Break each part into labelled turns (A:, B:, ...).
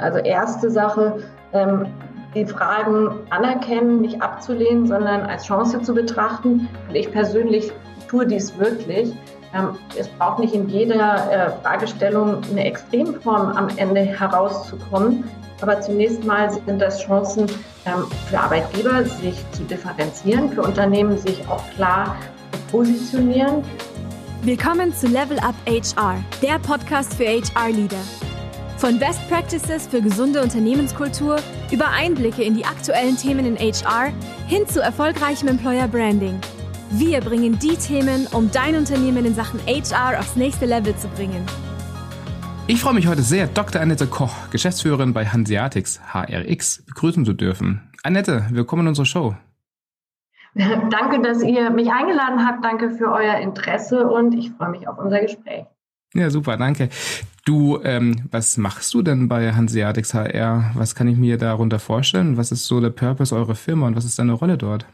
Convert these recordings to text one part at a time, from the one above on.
A: Also erste Sache, ähm, die Fragen anerkennen, nicht abzulehnen, sondern als Chance zu betrachten. Und ich persönlich tue dies wirklich. Ähm, es braucht nicht in jeder äh, Fragestellung eine Extremform am Ende herauszukommen. Aber zunächst mal sind das Chancen ähm, für Arbeitgeber, sich zu differenzieren, für Unternehmen, sich auch klar zu positionieren.
B: Willkommen zu Level Up HR, der Podcast für HR-Leader. Von Best Practices für gesunde Unternehmenskultur über Einblicke in die aktuellen Themen in HR hin zu erfolgreichem Employer Branding. Wir bringen die Themen, um dein Unternehmen in Sachen HR aufs nächste Level zu bringen.
C: Ich freue mich heute sehr, Dr. Annette Koch, Geschäftsführerin bei Hanseatics HRX, begrüßen zu dürfen. Annette, willkommen in unserer Show.
A: Danke, dass ihr mich eingeladen habt. Danke für euer Interesse und ich freue mich auf unser Gespräch.
C: Ja, super, danke. Du, ähm, was machst du denn bei Hanseatics HR? Was kann ich mir darunter vorstellen? Was ist so der Purpose eurer Firma und was ist deine Rolle dort?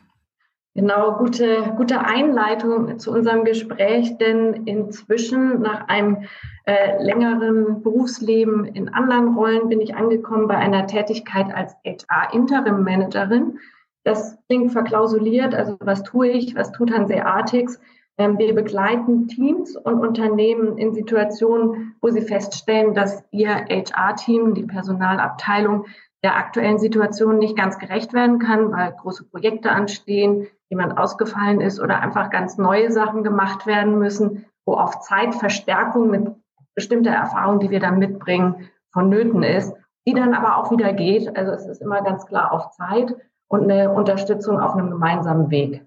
A: Genau, gute, gute Einleitung zu unserem Gespräch, denn inzwischen nach einem äh, längeren Berufsleben in anderen Rollen bin ich angekommen bei einer Tätigkeit als HR-Interim-Managerin. Das klingt verklausuliert, also was tue ich, was tut Hanseatics? Ähm, wir begleiten Teams und Unternehmen in Situationen, wo sie feststellen, dass ihr HR-Team, die Personalabteilung, der aktuellen Situation nicht ganz gerecht werden kann, weil große Projekte anstehen, jemand ausgefallen ist oder einfach ganz neue Sachen gemacht werden müssen, wo auf Zeitverstärkung mit bestimmter Erfahrung, die wir dann mitbringen, vonnöten ist, die dann aber auch wieder geht. Also es ist immer ganz klar auf Zeit und eine Unterstützung auf einem gemeinsamen Weg.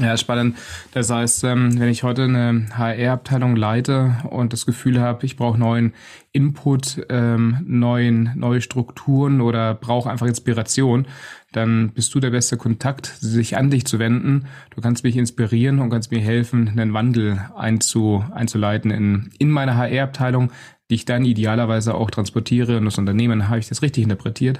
C: Ja, spannend. Das heißt, ähm, wenn ich heute eine HR-Abteilung leite und das Gefühl habe, ich brauche neuen Input, ähm, neuen, neue Strukturen oder brauche einfach Inspiration, dann bist du der beste Kontakt, sich an dich zu wenden. Du kannst mich inspirieren und kannst mir helfen, einen Wandel einzu, einzuleiten in, in meine HR-Abteilung, die ich dann idealerweise auch transportiere in das Unternehmen. Habe ich das richtig interpretiert?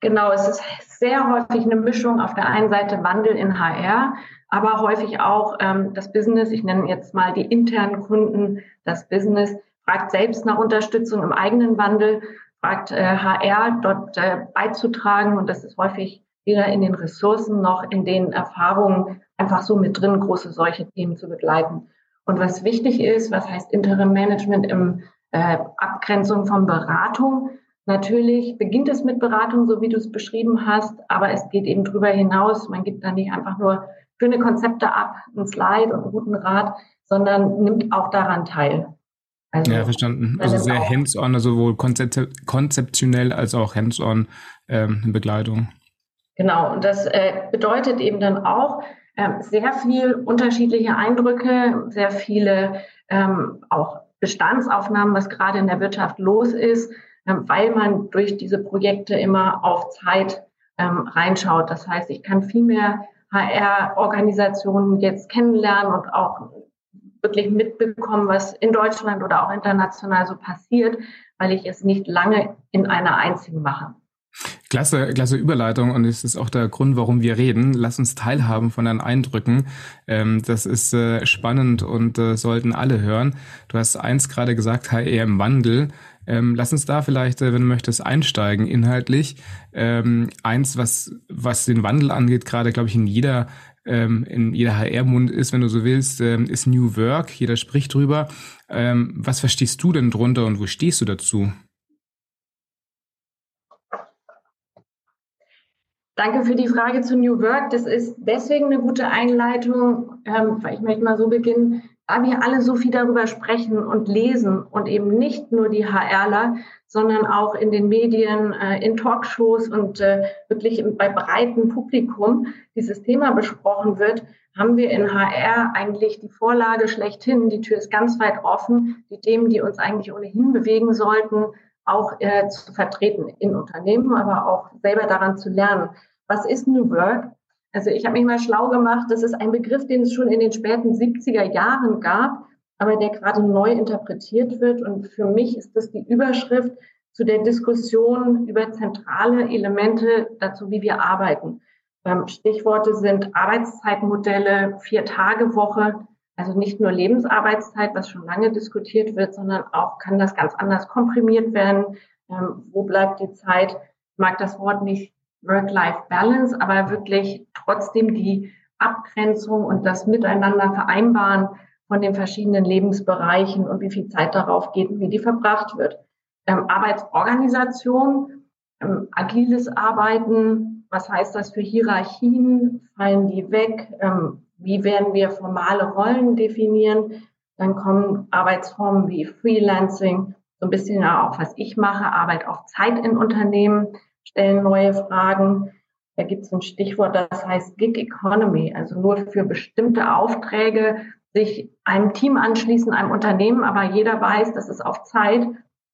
A: Genau, es ist sehr häufig eine Mischung auf der einen Seite Wandel in HR, aber häufig auch ähm, das Business, ich nenne jetzt mal die internen Kunden, das Business fragt selbst nach Unterstützung im eigenen Wandel, fragt äh, HR dort äh, beizutragen und das ist häufig weder in den Ressourcen noch in den Erfahrungen einfach so mit drin, große solche Themen zu begleiten. Und was wichtig ist, was heißt Interim Management im äh, Abgrenzung von Beratung? Natürlich beginnt es mit Beratung, so wie du es beschrieben hast, aber es geht eben darüber hinaus. Man gibt da nicht einfach nur schöne Konzepte ab, ein Slide und einen guten Rat, sondern nimmt auch daran teil.
C: Also, ja, verstanden. Also sehr hands-on, also sowohl konzeptionell als auch hands-on ähm, in Begleitung.
A: Genau, und das äh, bedeutet eben dann auch äh, sehr viel unterschiedliche Eindrücke, sehr viele ähm, auch Bestandsaufnahmen, was gerade in der Wirtschaft los ist, äh, weil man durch diese Projekte immer auf Zeit ähm, reinschaut. Das heißt, ich kann viel mehr HR-Organisationen jetzt kennenlernen und auch wirklich mitbekommen, was in Deutschland oder auch international so passiert, weil ich es nicht lange in einer einzigen mache.
C: Klasse, klasse Überleitung und es ist auch der Grund, warum wir reden. Lass uns teilhaben von deinen Eindrücken. Ähm, das ist äh, spannend und äh, sollten alle hören. Du hast eins gerade gesagt, HR im Wandel. Ähm, lass uns da vielleicht, äh, wenn du möchtest, einsteigen inhaltlich. Ähm, eins, was, was den Wandel angeht, gerade, glaube ich, in jeder ähm, in jeder HR-Mund ist, wenn du so willst, ähm, ist New Work. Jeder spricht drüber. Ähm, was verstehst du denn drunter und wo stehst du dazu?
A: Danke für die Frage zu New Work. Das ist deswegen eine gute Einleitung, ähm, weil ich möchte mal so beginnen, da wir alle so viel darüber sprechen und lesen und eben nicht nur die HRler, sondern auch in den Medien, äh, in Talkshows und äh, wirklich bei breitem Publikum dieses Thema besprochen wird, haben wir in HR eigentlich die Vorlage schlechthin. Die Tür ist ganz weit offen, die Themen, die uns eigentlich ohnehin bewegen sollten, auch äh, zu vertreten in Unternehmen, aber auch selber daran zu lernen. Was ist New Work? Also ich habe mich mal schlau gemacht, das ist ein Begriff, den es schon in den späten 70er Jahren gab, aber der gerade neu interpretiert wird. Und für mich ist das die Überschrift zu der Diskussion über zentrale Elemente dazu, wie wir arbeiten. Ähm, Stichworte sind Arbeitszeitmodelle, Vier-Tage-Woche, Also nicht nur Lebensarbeitszeit, was schon lange diskutiert wird, sondern auch kann das ganz anders komprimiert werden. Ähm, wo bleibt die Zeit? Ich mag das Wort nicht Work-Life-Balance, aber wirklich trotzdem die Abgrenzung und das Miteinander vereinbaren von den verschiedenen Lebensbereichen und wie viel Zeit darauf geht und wie die verbracht wird. Ähm, Arbeitsorganisation, ähm, agiles Arbeiten, was heißt das für Hierarchien? Fallen die weg? Ähm, wie werden wir formale Rollen definieren? Dann kommen Arbeitsformen wie Freelancing, so ein bisschen auch, was ich mache, Arbeit auf Zeit in Unternehmen, stellen neue Fragen. Da gibt es ein Stichwort, das heißt Gig Economy, also nur für bestimmte Aufträge sich einem Team anschließen, einem Unternehmen, aber jeder weiß, das ist auf Zeit.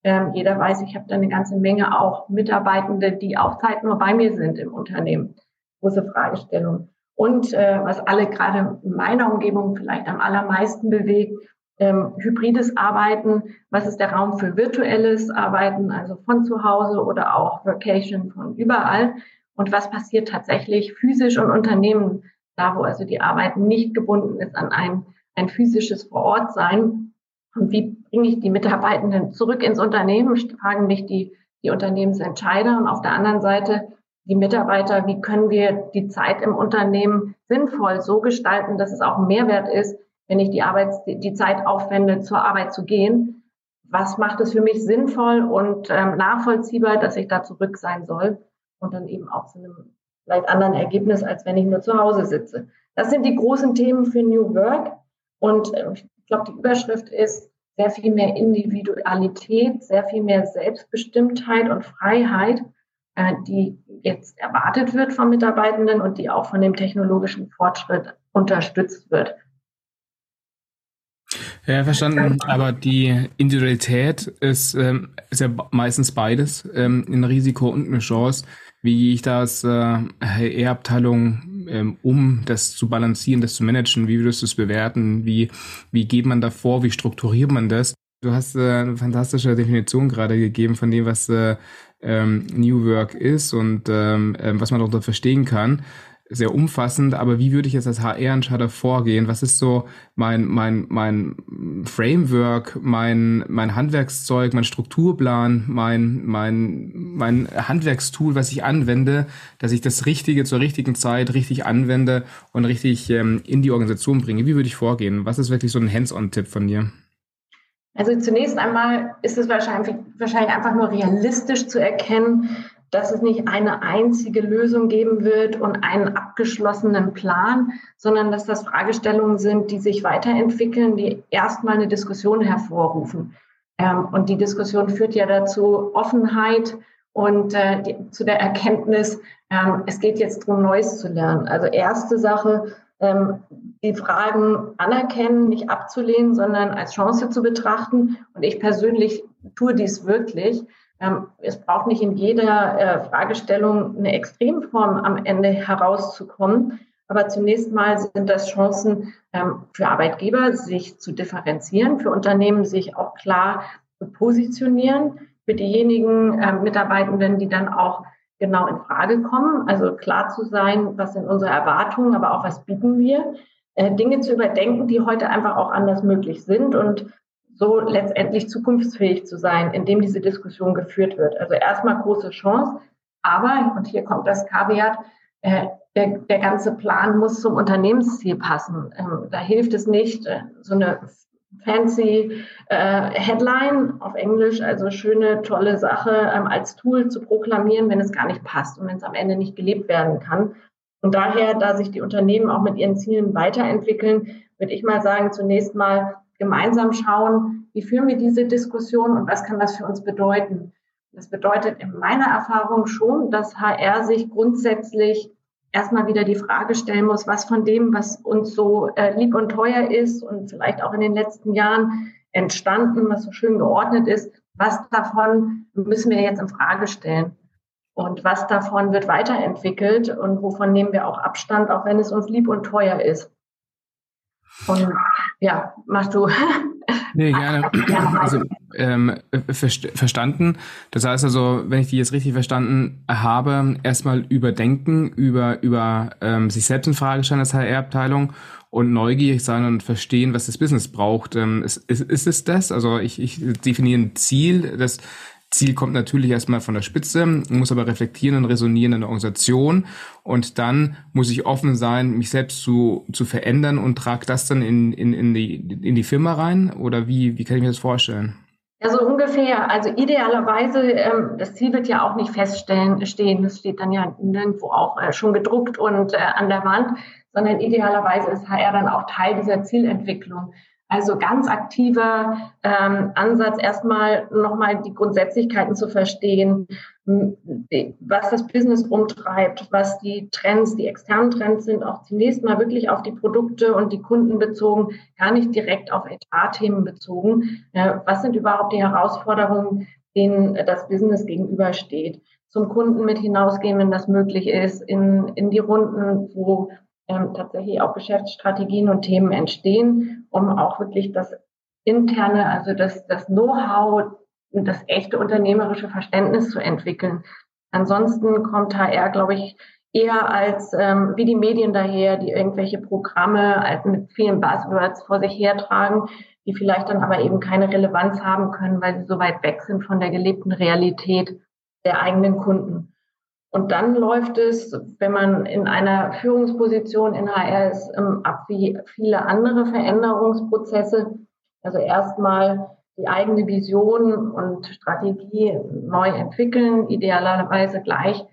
A: Ähm, jeder weiß, ich habe da eine ganze Menge auch Mitarbeitende, die auf Zeit nur bei mir sind im Unternehmen. Große Fragestellung. Und äh, was alle gerade in meiner Umgebung vielleicht am allermeisten bewegt, ähm, hybrides Arbeiten. Was ist der Raum für virtuelles Arbeiten, also von zu Hause oder auch Vacation von überall? Und was passiert tatsächlich physisch und Unternehmen, da wo also die Arbeit nicht gebunden ist an ein, ein physisches Vorortsein? Und wie bringe ich die Mitarbeitenden zurück ins Unternehmen? Fragen mich die, die Unternehmensentscheider. Und auf der anderen Seite die Mitarbeiter, wie können wir die Zeit im Unternehmen sinnvoll so gestalten, dass es auch ein Mehrwert ist, wenn ich die Arbeit, die Zeit aufwende, zur Arbeit zu gehen. Was macht es für mich sinnvoll und ähm, nachvollziehbar, dass ich da zurück sein soll und dann eben auch zu einem vielleicht anderen Ergebnis, als wenn ich nur zu Hause sitze. Das sind die großen Themen für New Work. Und äh, ich glaube, die Überschrift ist sehr viel mehr Individualität, sehr viel mehr Selbstbestimmtheit und Freiheit äh, die jetzt erwartet wird von Mitarbeitenden und die auch von dem technologischen Fortschritt unterstützt wird.
C: Ja, verstanden. Aber die Individualität ist, ähm, ist ja meistens beides, ähm, ein Risiko und eine Chance. Wie gehe ich das äh, HR-Abteilung ähm, um, das zu balancieren, das zu managen? Wie würdest du es bewerten? Wie, wie geht man da vor? Wie strukturiert man das? Du hast äh, eine fantastische Definition gerade gegeben von dem, was äh, ähm, New Work ist und ähm, ähm, was man darunter verstehen kann. Sehr umfassend, aber wie würde ich jetzt als HR-Entscheider vorgehen? Was ist so mein, mein, mein Framework, mein, mein Handwerkszeug, mein Strukturplan, mein, mein, mein Handwerkstool, was ich anwende, dass ich das Richtige zur richtigen Zeit richtig anwende und richtig ähm, in die Organisation bringe? Wie würde ich vorgehen? Was ist wirklich so ein Hands-on-Tipp von dir?
A: Also zunächst einmal ist es wahrscheinlich, wahrscheinlich einfach nur realistisch zu erkennen, dass es nicht eine einzige Lösung geben wird und einen abgeschlossenen Plan, sondern dass das Fragestellungen sind, die sich weiterentwickeln, die erstmal eine Diskussion hervorrufen. Ähm, und die Diskussion führt ja dazu Offenheit und äh, zu der Erkenntnis, ähm, es geht jetzt darum, Neues zu lernen. Also erste Sache, ähm, die Fragen anerkennen, nicht abzulehnen, sondern als Chance zu betrachten. Und ich persönlich tue dies wirklich. Ähm, es braucht nicht in jeder äh, Fragestellung eine Extremform am Ende herauszukommen. Aber zunächst mal sind das Chancen ähm, für Arbeitgeber, sich zu differenzieren, für Unternehmen, sich auch klar zu positionieren, für diejenigen äh, Mitarbeitenden, die dann auch genau in Frage kommen. Also klar zu sein, was sind unsere Erwartungen, aber auch was bieten wir. Äh, Dinge zu überdenken, die heute einfach auch anders möglich sind und so letztendlich zukunftsfähig zu sein, indem diese Diskussion geführt wird. Also erstmal große Chance, aber, und hier kommt das Kaviat, äh, der, der ganze Plan muss zum Unternehmensziel passen. Ähm, da hilft es nicht, äh, so eine fancy Headline auf Englisch, also schöne, tolle Sache ähm, als Tool zu proklamieren, wenn es gar nicht passt und wenn es am Ende nicht gelebt werden kann. Und daher, da sich die Unternehmen auch mit ihren Zielen weiterentwickeln, würde ich mal sagen, zunächst mal gemeinsam schauen, wie führen wir diese Diskussion und was kann das für uns bedeuten. Das bedeutet in meiner Erfahrung schon, dass HR sich grundsätzlich erstmal wieder die Frage stellen muss, was von dem, was uns so äh, lieb und teuer ist und vielleicht auch in den letzten Jahren entstanden, was so schön geordnet ist, was davon müssen wir jetzt in Frage stellen? Und was davon wird weiterentwickelt und wovon nehmen wir auch Abstand, auch wenn es uns lieb und teuer ist? Und ja, mach du.
C: Nee, gerne. Also ähm, verstanden. Das heißt also, wenn ich die jetzt richtig verstanden habe, erstmal überdenken, über, über ähm, sich selbst in Frage stellen als HR-Abteilung und neugierig sein und verstehen, was das Business braucht. Ähm, ist, ist, ist es das? Also ich, ich definiere ein Ziel, das Ziel kommt natürlich erstmal von der Spitze, muss aber reflektieren und resonieren in der Organisation und dann muss ich offen sein, mich selbst zu, zu verändern und trage das dann in, in, in, die, in die Firma rein oder wie, wie kann ich mir das vorstellen?
A: Ja, so ungefähr. Also idealerweise, ähm, das Ziel wird ja auch nicht feststehen, stehen. Das steht dann ja nirgendwo auch äh, schon gedruckt und äh, an der Wand, sondern idealerweise ist HR dann auch Teil dieser Zielentwicklung. Also ganz aktiver ähm, Ansatz, erstmal nochmal die Grundsätzlichkeiten zu verstehen, was das Business umtreibt, was die Trends, die externen Trends sind, auch zunächst mal wirklich auf die Produkte und die Kunden bezogen, gar nicht direkt auf HR-Themen bezogen. Äh, was sind überhaupt die Herausforderungen, denen das Business gegenübersteht? Zum Kunden mit hinausgehen, wenn das möglich ist, in, in die Runden, wo ähm, tatsächlich auch Geschäftsstrategien und Themen entstehen, um auch wirklich das interne, also das, das Know-how, das echte unternehmerische Verständnis zu entwickeln. Ansonsten kommt HR, glaube ich, eher als ähm, wie die Medien daher, die irgendwelche Programme als mit vielen Buzzwords vor sich hertragen, die vielleicht dann aber eben keine Relevanz haben können, weil sie so weit weg sind von der gelebten Realität der eigenen Kunden. Und dann läuft es, wenn man in einer Führungsposition in HR ist, ähm, ab wie viele andere Veränderungsprozesse. Also erstmal die eigene Vision und Strategie neu entwickeln, idealerweise gleich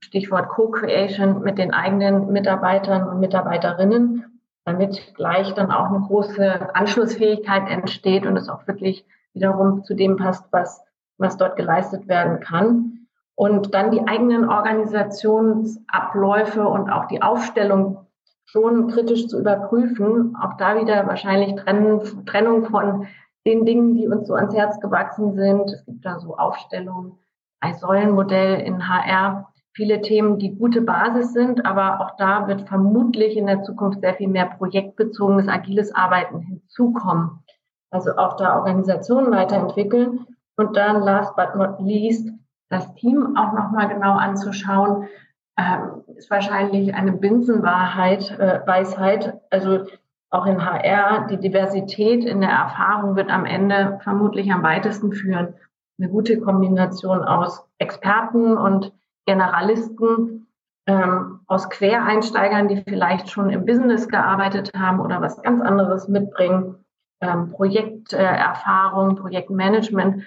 A: Stichwort Co-Creation mit den eigenen Mitarbeitern und Mitarbeiterinnen, damit gleich dann auch eine große Anschlussfähigkeit entsteht und es auch wirklich wiederum zu dem passt, was, was dort geleistet werden kann und dann die eigenen Organisationsabläufe und auch die Aufstellung schon kritisch zu überprüfen. Auch da wieder wahrscheinlich Trennung von den Dingen, die uns so ans Herz gewachsen sind. Es gibt da so Aufstellungen, ein Säulenmodell in HR, viele Themen, die gute Basis sind, aber auch da wird vermutlich in der Zukunft sehr viel mehr projektbezogenes, agiles Arbeiten hinzukommen. Also auch da Organisationen weiterentwickeln. Und dann last but not least das Team auch nochmal genau anzuschauen, ähm, ist wahrscheinlich eine Binsenwahrheit, äh, Weisheit. Also auch in HR, die Diversität in der Erfahrung wird am Ende vermutlich am weitesten führen. Eine gute Kombination aus Experten und Generalisten, ähm, aus Quereinsteigern, die vielleicht schon im Business gearbeitet haben oder was ganz anderes mitbringen, ähm, Projekterfahrung, Projektmanagement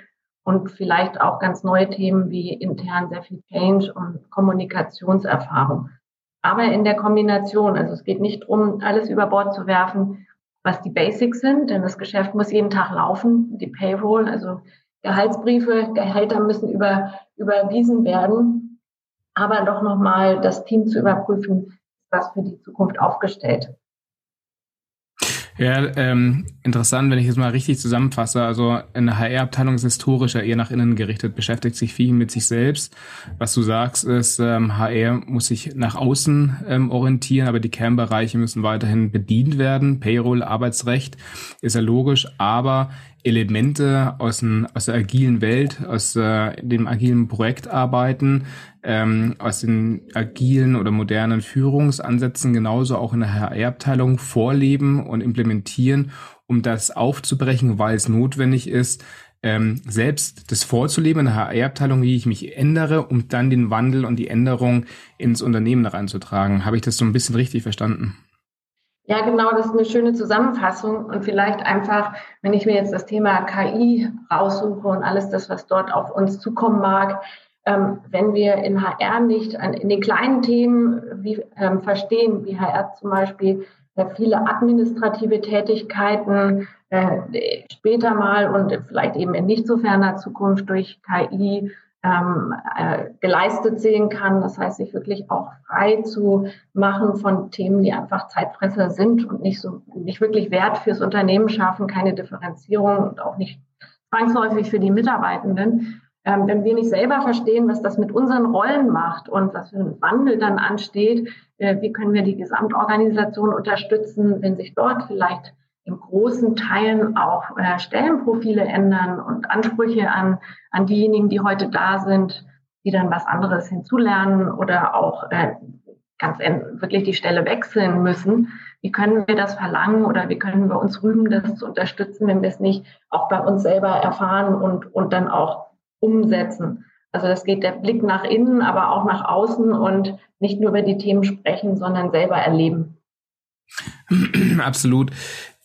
A: und vielleicht auch ganz neue Themen wie intern sehr viel Change und Kommunikationserfahrung. Aber in der Kombination, also es geht nicht darum, alles über Bord zu werfen, was die Basics sind, denn das Geschäft muss jeden Tag laufen, die Payroll, also Gehaltsbriefe, Gehälter müssen über, überwiesen werden, aber doch nochmal das Team zu überprüfen, ist das für die Zukunft aufgestellt.
C: Ja, ähm, interessant, wenn ich es mal richtig zusammenfasse. Also eine HR-Abteilung ist historischer, eher nach innen gerichtet, beschäftigt sich viel mit sich selbst. Was du sagst, ist, ähm, HR muss sich nach außen ähm, orientieren, aber die Kernbereiche müssen weiterhin bedient werden. Payroll, Arbeitsrecht ist ja logisch, aber Elemente aus, dem, aus der agilen Welt, aus äh, dem agilen Projektarbeiten, ähm, aus den agilen oder modernen Führungsansätzen genauso auch in der HR-Abteilung vorleben und implementieren, um das aufzubrechen, weil es notwendig ist, ähm, selbst das vorzuleben in der HR-Abteilung, wie ich mich ändere, um dann den Wandel und die Änderung ins Unternehmen reinzutragen. Habe ich das so ein bisschen richtig verstanden?
A: Ja, genau, das ist eine schöne Zusammenfassung. Und vielleicht einfach, wenn ich mir jetzt das Thema KI raussuche und alles das, was dort auf uns zukommen mag, ähm, wenn wir in HR nicht an, in den kleinen Themen wie, ähm, verstehen, wie HR zum Beispiel äh, viele administrative Tätigkeiten äh, später mal und vielleicht eben in nicht so ferner Zukunft durch KI ähm, äh, geleistet sehen kann. Das heißt, sich wirklich auch frei zu machen von Themen, die einfach Zeitfresser sind und nicht so nicht wirklich Wert fürs Unternehmen schaffen, keine Differenzierung und auch nicht zwangsläufig für die Mitarbeitenden. Ähm, wenn wir nicht selber verstehen, was das mit unseren Rollen macht und was für ein Wandel dann ansteht, äh, wie können wir die Gesamtorganisation unterstützen, wenn sich dort vielleicht in großen Teilen auch äh, Stellenprofile ändern und Ansprüche an, an diejenigen, die heute da sind, die dann was anderes hinzulernen oder auch äh, ganz wirklich die Stelle wechseln müssen. Wie können wir das verlangen oder wie können wir uns rühmen, das zu unterstützen, wenn wir es nicht auch bei uns selber erfahren und, und dann auch umsetzen? Also das geht der Blick nach innen, aber auch nach außen und nicht nur über die Themen sprechen, sondern selber erleben.
C: Absolut.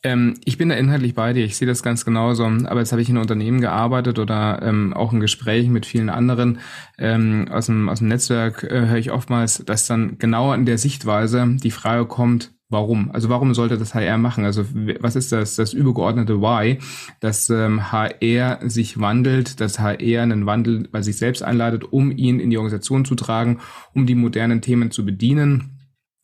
C: Ähm, ich bin da inhaltlich bei dir, ich sehe das ganz genauso. Aber jetzt habe ich in Unternehmen gearbeitet oder ähm, auch in Gesprächen mit vielen anderen ähm, aus, dem, aus dem Netzwerk äh, höre ich oftmals, dass dann genau in der Sichtweise die Frage kommt, Warum? Also warum sollte das HR machen? Also was ist das, das übergeordnete Why, dass ähm, HR sich wandelt, dass HR einen Wandel bei sich selbst einleitet, um ihn in die Organisation zu tragen, um die modernen Themen zu bedienen,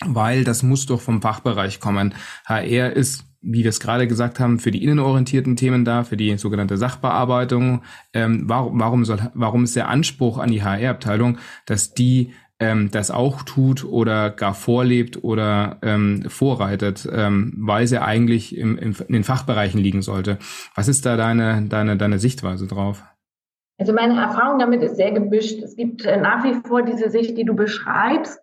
C: weil das muss doch vom Fachbereich kommen. HR ist wie wir es gerade gesagt haben, für die innenorientierten Themen da, für die sogenannte Sachbearbeitung. Ähm, warum, warum, soll, warum ist der Anspruch an die HR-Abteilung, dass die ähm, das auch tut oder gar vorlebt oder ähm, vorreitet, ähm, weil sie eigentlich im, im, in den Fachbereichen liegen sollte. Was ist da deine, deine, deine Sichtweise drauf?
A: Also meine Erfahrung damit ist sehr gemischt. Es gibt äh, nach wie vor diese Sicht, die du beschreibst.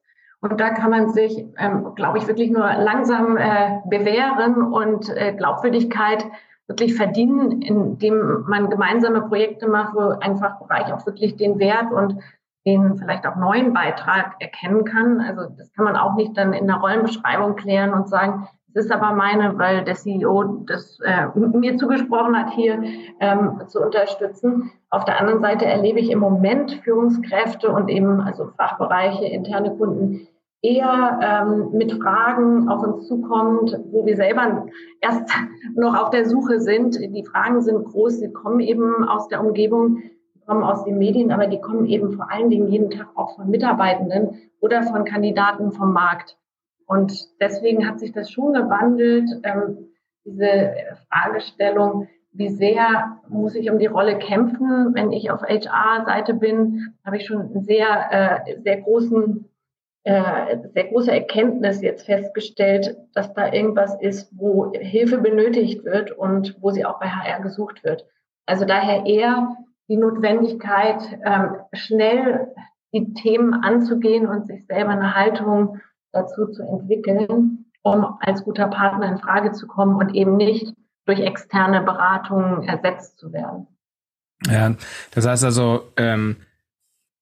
A: Und da kann man sich, ähm, glaube ich, wirklich nur langsam äh, bewähren und äh, Glaubwürdigkeit wirklich verdienen, indem man gemeinsame Projekte macht, wo ein Fachbereich auch wirklich den Wert und den vielleicht auch neuen Beitrag erkennen kann. Also das kann man auch nicht dann in der Rollenbeschreibung klären und sagen, es ist aber meine, weil der CEO das äh, mir zugesprochen hat, hier ähm, zu unterstützen. Auf der anderen Seite erlebe ich im Moment Führungskräfte und eben also Fachbereiche, interne Kunden eher ähm, mit Fragen auf uns zukommt, wo wir selber erst noch auf der Suche sind. Die Fragen sind groß, sie kommen eben aus der Umgebung kommen aus den Medien, aber die kommen eben vor allen Dingen jeden Tag auch von Mitarbeitenden oder von Kandidaten vom Markt. Und deswegen hat sich das schon gewandelt, ähm, diese Fragestellung, wie sehr muss ich um die Rolle kämpfen? Wenn ich auf HR-Seite bin, habe ich schon einen sehr, äh, sehr großen, äh, sehr große Erkenntnis jetzt festgestellt, dass da irgendwas ist, wo Hilfe benötigt wird und wo sie auch bei HR gesucht wird. Also daher eher die Notwendigkeit, ähm, schnell die Themen anzugehen und sich selber eine Haltung dazu zu entwickeln, um als guter Partner in Frage zu kommen und eben nicht durch externe Beratungen ersetzt zu werden.
C: Ja, das heißt also, ähm,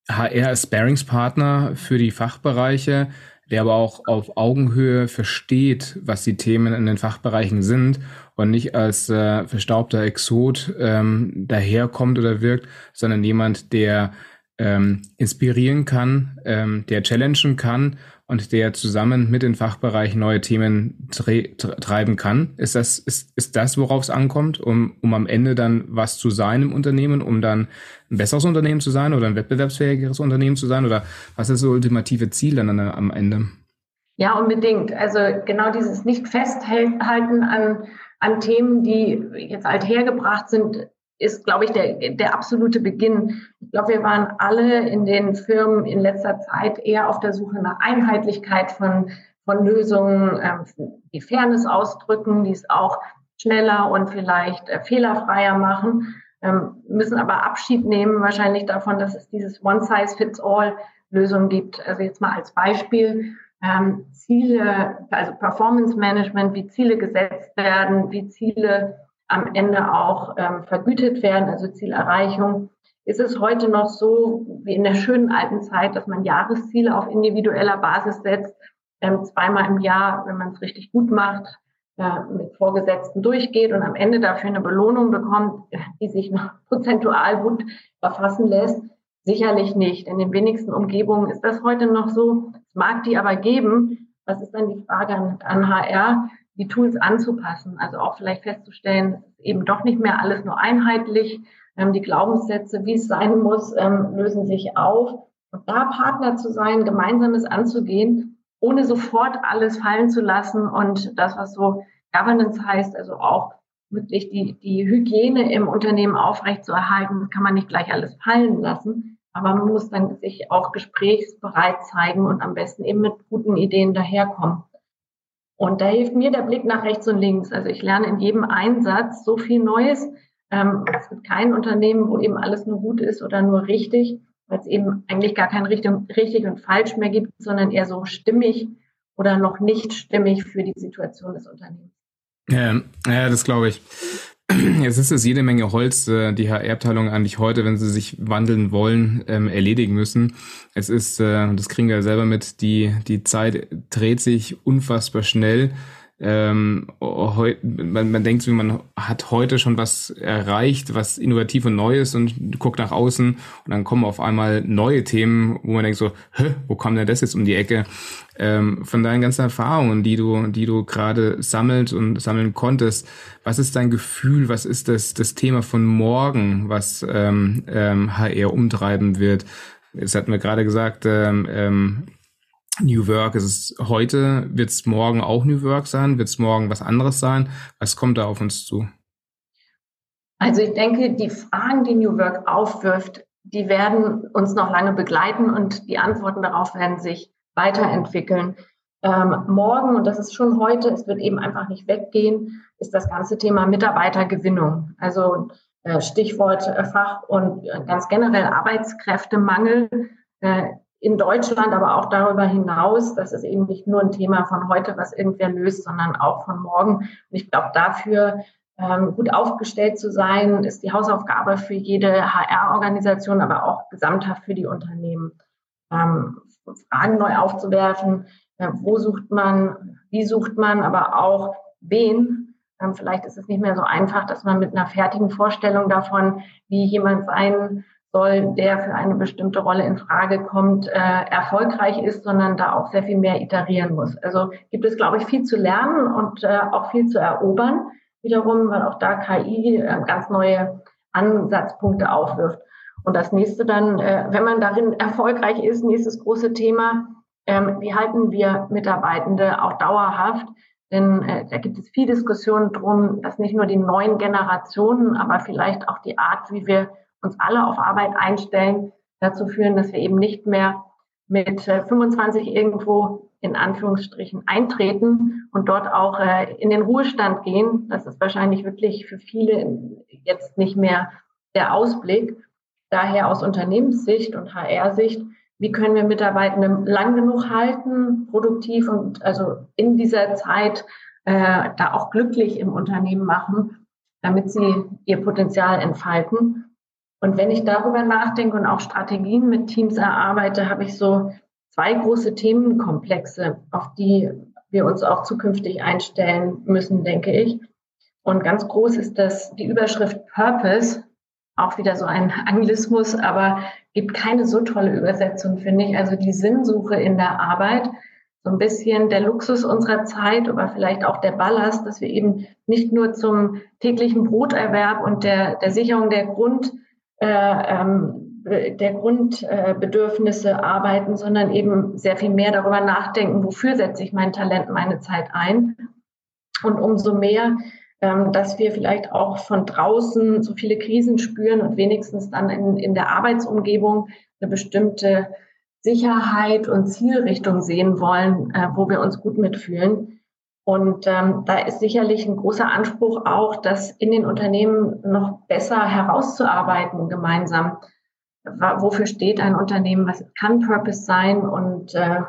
C: HR ist Sparingspartner für die Fachbereiche, der aber auch auf Augenhöhe versteht, was die Themen in den Fachbereichen sind und nicht als äh, verstaubter Exot ähm, daherkommt oder wirkt, sondern jemand, der ähm, inspirieren kann, ähm, der challengen kann und der zusammen mit den Fachbereichen neue Themen treiben kann. Ist das, ist, ist das, worauf es ankommt, um, um am Ende dann was zu sein im Unternehmen, um dann ein besseres Unternehmen zu sein oder ein wettbewerbsfähigeres Unternehmen zu sein? Oder was ist das ultimative Ziel dann am Ende?
A: Ja, unbedingt. Also genau dieses Nicht-Festhalten an an Themen, die jetzt althergebracht sind, ist, glaube ich, der, der absolute Beginn. Ich glaube, wir waren alle in den Firmen in letzter Zeit eher auf der Suche nach Einheitlichkeit von, von Lösungen, ähm, die Fairness ausdrücken, die es auch schneller und vielleicht äh, fehlerfreier machen, ähm, müssen aber Abschied nehmen wahrscheinlich davon, dass es dieses One-Size-Fits-All-Lösung gibt. Also jetzt mal als Beispiel ähm, Ziele, also Performance Management, wie Ziele gesetzt werden, wie Ziele am Ende auch ähm, vergütet werden, also Zielerreichung. Ist es heute noch so wie in der schönen alten Zeit, dass man Jahresziele auf individueller Basis setzt, ähm, zweimal im Jahr, wenn man es richtig gut macht, äh, mit Vorgesetzten durchgeht und am Ende dafür eine Belohnung bekommt, die sich noch prozentual gut erfassen lässt? Sicherlich nicht. In den wenigsten Umgebungen ist das heute noch so. Es mag die aber geben. Was ist dann die Frage an, an HR? Die Tools anzupassen. Also auch vielleicht festzustellen, eben doch nicht mehr alles nur einheitlich. Ähm, die Glaubenssätze, wie es sein muss, ähm, lösen sich auf. Und da Partner zu sein, Gemeinsames anzugehen, ohne sofort alles fallen zu lassen und das, was so Governance heißt, also auch wirklich die, die Hygiene im Unternehmen aufrechtzuerhalten, das kann man nicht gleich alles fallen lassen. Aber man muss dann sich auch gesprächsbereit zeigen und am besten eben mit guten Ideen daherkommen. Und da hilft mir der Blick nach rechts und links. Also ich lerne in jedem Einsatz so viel Neues. Ähm, es gibt kein Unternehmen, wo eben alles nur gut ist oder nur richtig, weil es eben eigentlich gar kein Richtung, richtig und falsch mehr gibt, sondern eher so stimmig oder noch nicht stimmig für die Situation des Unternehmens.
C: Ja, ja das glaube ich. Jetzt ist es jede Menge Holz, äh, die HR-Abteilung eigentlich heute, wenn sie sich wandeln wollen, ähm, erledigen müssen. Es ist, äh, das kriegen wir selber mit, die, die Zeit dreht sich unfassbar schnell. Ähm, man, man denkt, man hat heute schon was erreicht, was innovativ und neu ist und guckt nach außen und dann kommen auf einmal neue Themen, wo man denkt so, Hä, wo kam denn das jetzt um die Ecke? Ähm, von deinen ganzen Erfahrungen, die du, die du gerade sammelt und sammeln konntest, was ist dein Gefühl, was ist das, das Thema von morgen, was ähm, ähm, HR umtreiben wird? Jetzt hatten wir gerade gesagt, ähm, ähm, New Work ist es heute, wird es morgen auch New Work sein, wird es morgen was anderes sein? Was kommt da auf uns zu?
A: Also ich denke, die Fragen, die New Work aufwirft, die werden uns noch lange begleiten und die Antworten darauf werden sich weiterentwickeln. Ähm, morgen, und das ist schon heute, es wird eben einfach nicht weggehen, ist das ganze Thema Mitarbeitergewinnung. Also äh, Stichwort äh, Fach- und äh, ganz generell Arbeitskräftemangel. In Deutschland, aber auch darüber hinaus. Das ist eben nicht nur ein Thema von heute, was irgendwer löst, sondern auch von morgen. Und ich glaube, dafür ähm, gut aufgestellt zu sein, ist die Hausaufgabe für jede HR-Organisation, aber auch gesamthaft für die Unternehmen. Ähm, Fragen neu aufzuwerfen, äh, wo sucht man, wie sucht man, aber auch wen. Ähm, vielleicht ist es nicht mehr so einfach, dass man mit einer fertigen Vorstellung davon, wie jemand sein soll, der für eine bestimmte Rolle in Frage kommt, äh, erfolgreich ist, sondern da auch sehr viel mehr iterieren muss. Also gibt es, glaube ich, viel zu lernen und äh, auch viel zu erobern, wiederum, weil auch da KI äh, ganz neue Ansatzpunkte aufwirft. Und das nächste dann, äh, wenn man darin erfolgreich ist, nächstes große Thema, ähm, wie halten wir Mitarbeitende auch dauerhaft? Denn äh, da gibt es viel Diskussion drum, dass nicht nur die neuen Generationen, aber vielleicht auch die Art, wie wir uns alle auf Arbeit einstellen, dazu führen, dass wir eben nicht mehr mit 25 äh, irgendwo in Anführungsstrichen eintreten und dort auch äh, in den Ruhestand gehen. Das ist wahrscheinlich wirklich für viele jetzt nicht mehr der Ausblick. Daher aus Unternehmenssicht und HR-Sicht, wie können wir Mitarbeitende lang genug halten, produktiv und also in dieser Zeit äh, da auch glücklich im Unternehmen machen, damit sie ihr Potenzial entfalten. Und wenn ich darüber nachdenke und auch Strategien mit Teams erarbeite, habe ich so zwei große Themenkomplexe, auf die wir uns auch zukünftig einstellen müssen, denke ich. Und ganz groß ist das die Überschrift Purpose, auch wieder so ein Anglismus, aber gibt keine so tolle Übersetzung, finde ich. Also die Sinnsuche in der Arbeit, so ein bisschen der Luxus unserer Zeit, aber vielleicht auch der Ballast, dass wir eben nicht nur zum täglichen Broterwerb und der, der Sicherung der Grund der Grundbedürfnisse arbeiten, sondern eben sehr viel mehr darüber nachdenken, wofür setze ich mein Talent, meine Zeit ein. Und umso mehr, ähm, dass wir vielleicht auch von draußen so viele Krisen spüren und wenigstens dann in, in der Arbeitsumgebung eine bestimmte Sicherheit und Zielrichtung sehen wollen, äh, wo wir uns gut mitfühlen. Und ähm, da ist sicherlich ein großer Anspruch auch, das in den Unternehmen noch besser herauszuarbeiten gemeinsam. Wofür steht ein Unternehmen? Was kann Purpose sein? Und äh,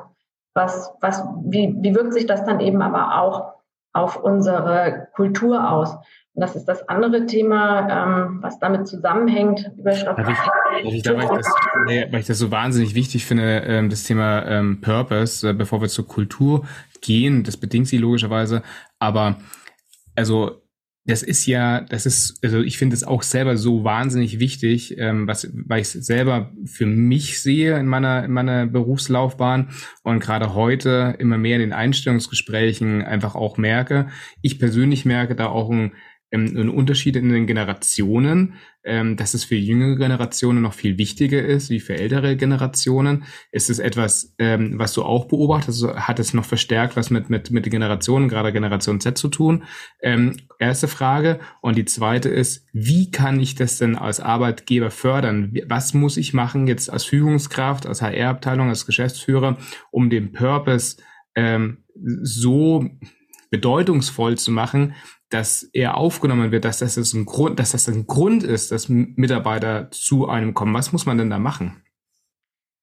A: was, was, wie, wie wirkt sich das dann eben aber auch auf unsere Kultur aus? Und das ist das andere Thema, ähm, was damit zusammenhängt.
C: Überschrift. Ich, ich, da, weil, ich das, weil ich das so wahnsinnig wichtig finde, ähm, das Thema ähm, Purpose, äh, bevor wir zur Kultur gehen, das bedingt sie logischerweise, aber also das ist ja, das ist, also ich finde es auch selber so wahnsinnig wichtig, ähm, was, weil ich es selber für mich sehe in meiner, in meiner Berufslaufbahn und gerade heute immer mehr in den Einstellungsgesprächen einfach auch merke. Ich persönlich merke da auch ein ähm, ein Unterschied in den Generationen, ähm, dass es für jüngere Generationen noch viel wichtiger ist wie für ältere Generationen. Ist es etwas, ähm, was du auch beobachtest? Also hat es noch verstärkt was mit, mit, mit den Generationen, gerade Generation Z zu tun? Erste Frage. Und die zweite ist, wie kann ich das denn als Arbeitgeber fördern? Was muss ich machen jetzt als Führungskraft, als HR-Abteilung, als Geschäftsführer, um den Purpose so bedeutungsvoll zu machen, dass er aufgenommen wird, dass das ein Grund, dass das ein Grund ist, dass Mitarbeiter zu einem kommen. Was muss man denn da machen?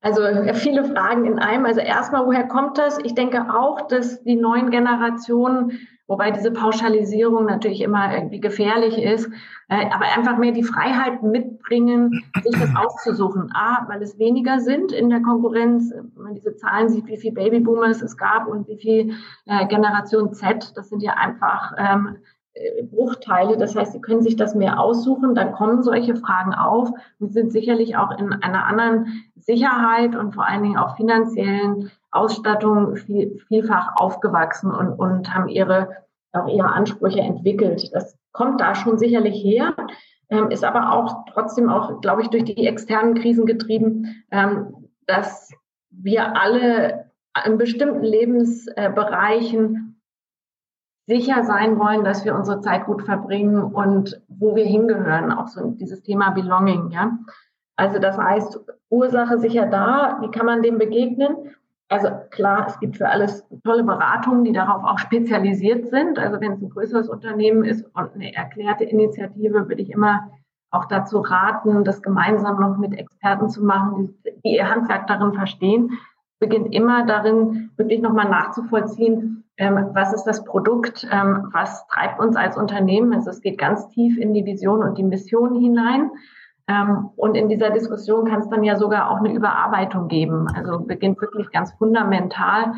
A: Also viele Fragen in einem. Also erstmal, woher kommt das? Ich denke auch, dass die neuen Generationen, wobei diese Pauschalisierung natürlich immer irgendwie gefährlich ist, äh, aber einfach mehr die Freiheit mitbringen, sich das auszusuchen. A, weil es weniger sind in der Konkurrenz. Wenn man diese Zahlen sieht, wie viele Babyboomers es gab und wie viel äh, Generation Z, das sind ja einfach ähm, äh, Bruchteile. Das heißt, Sie können sich das mehr aussuchen. Dann kommen solche Fragen auf und sind sicherlich auch in einer anderen Sicherheit und vor allen Dingen auch finanziellen Ausstattung viel, vielfach aufgewachsen und, und haben ihre, auch ihre Ansprüche entwickelt. Das kommt da schon sicherlich her, ähm, ist aber auch trotzdem auch, glaube ich, durch die externen Krisen getrieben, ähm, dass wir alle in bestimmten Lebensbereichen sicher sein wollen, dass wir unsere Zeit gut verbringen und wo wir hingehören, auch so dieses Thema Belonging, ja. Also das heißt, Ursache sicher da, wie kann man dem begegnen? Also klar, es gibt für alles tolle Beratungen, die darauf auch spezialisiert sind. Also wenn es ein größeres Unternehmen ist und eine erklärte Initiative, würde ich immer auch dazu raten, das gemeinsam noch mit Experten zu machen, die, die ihr Handwerk darin verstehen. Beginnt immer darin, wirklich nochmal nachzuvollziehen, ähm, was ist das Produkt, ähm, was treibt uns als Unternehmen. Also es geht ganz tief in die Vision und die Mission hinein. Ähm, und in dieser Diskussion kann es dann ja sogar auch eine Überarbeitung geben. Also beginnt wirklich ganz fundamental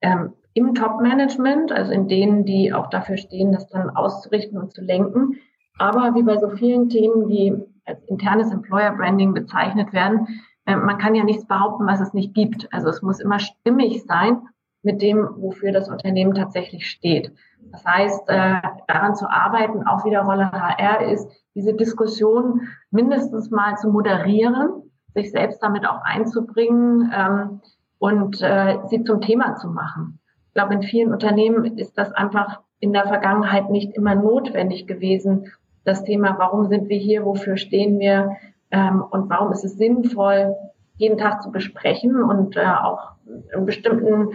A: ähm, im Top-Management, also in denen, die auch dafür stehen, das dann auszurichten und zu lenken. Aber wie bei so vielen Themen, die als internes Employer Branding bezeichnet werden, äh, man kann ja nichts behaupten, was es nicht gibt. Also es muss immer stimmig sein mit dem, wofür das Unternehmen tatsächlich steht. Das heißt, äh, daran zu arbeiten, auch wieder Rolle HR ist, diese Diskussion mindestens mal zu moderieren, sich selbst damit auch einzubringen ähm, und äh, sie zum Thema zu machen. Ich glaube, in vielen Unternehmen ist das einfach in der Vergangenheit nicht immer notwendig gewesen. Das Thema, warum sind wir hier, wofür stehen wir ähm, und warum ist es sinnvoll, jeden Tag zu besprechen und äh, auch in bestimmten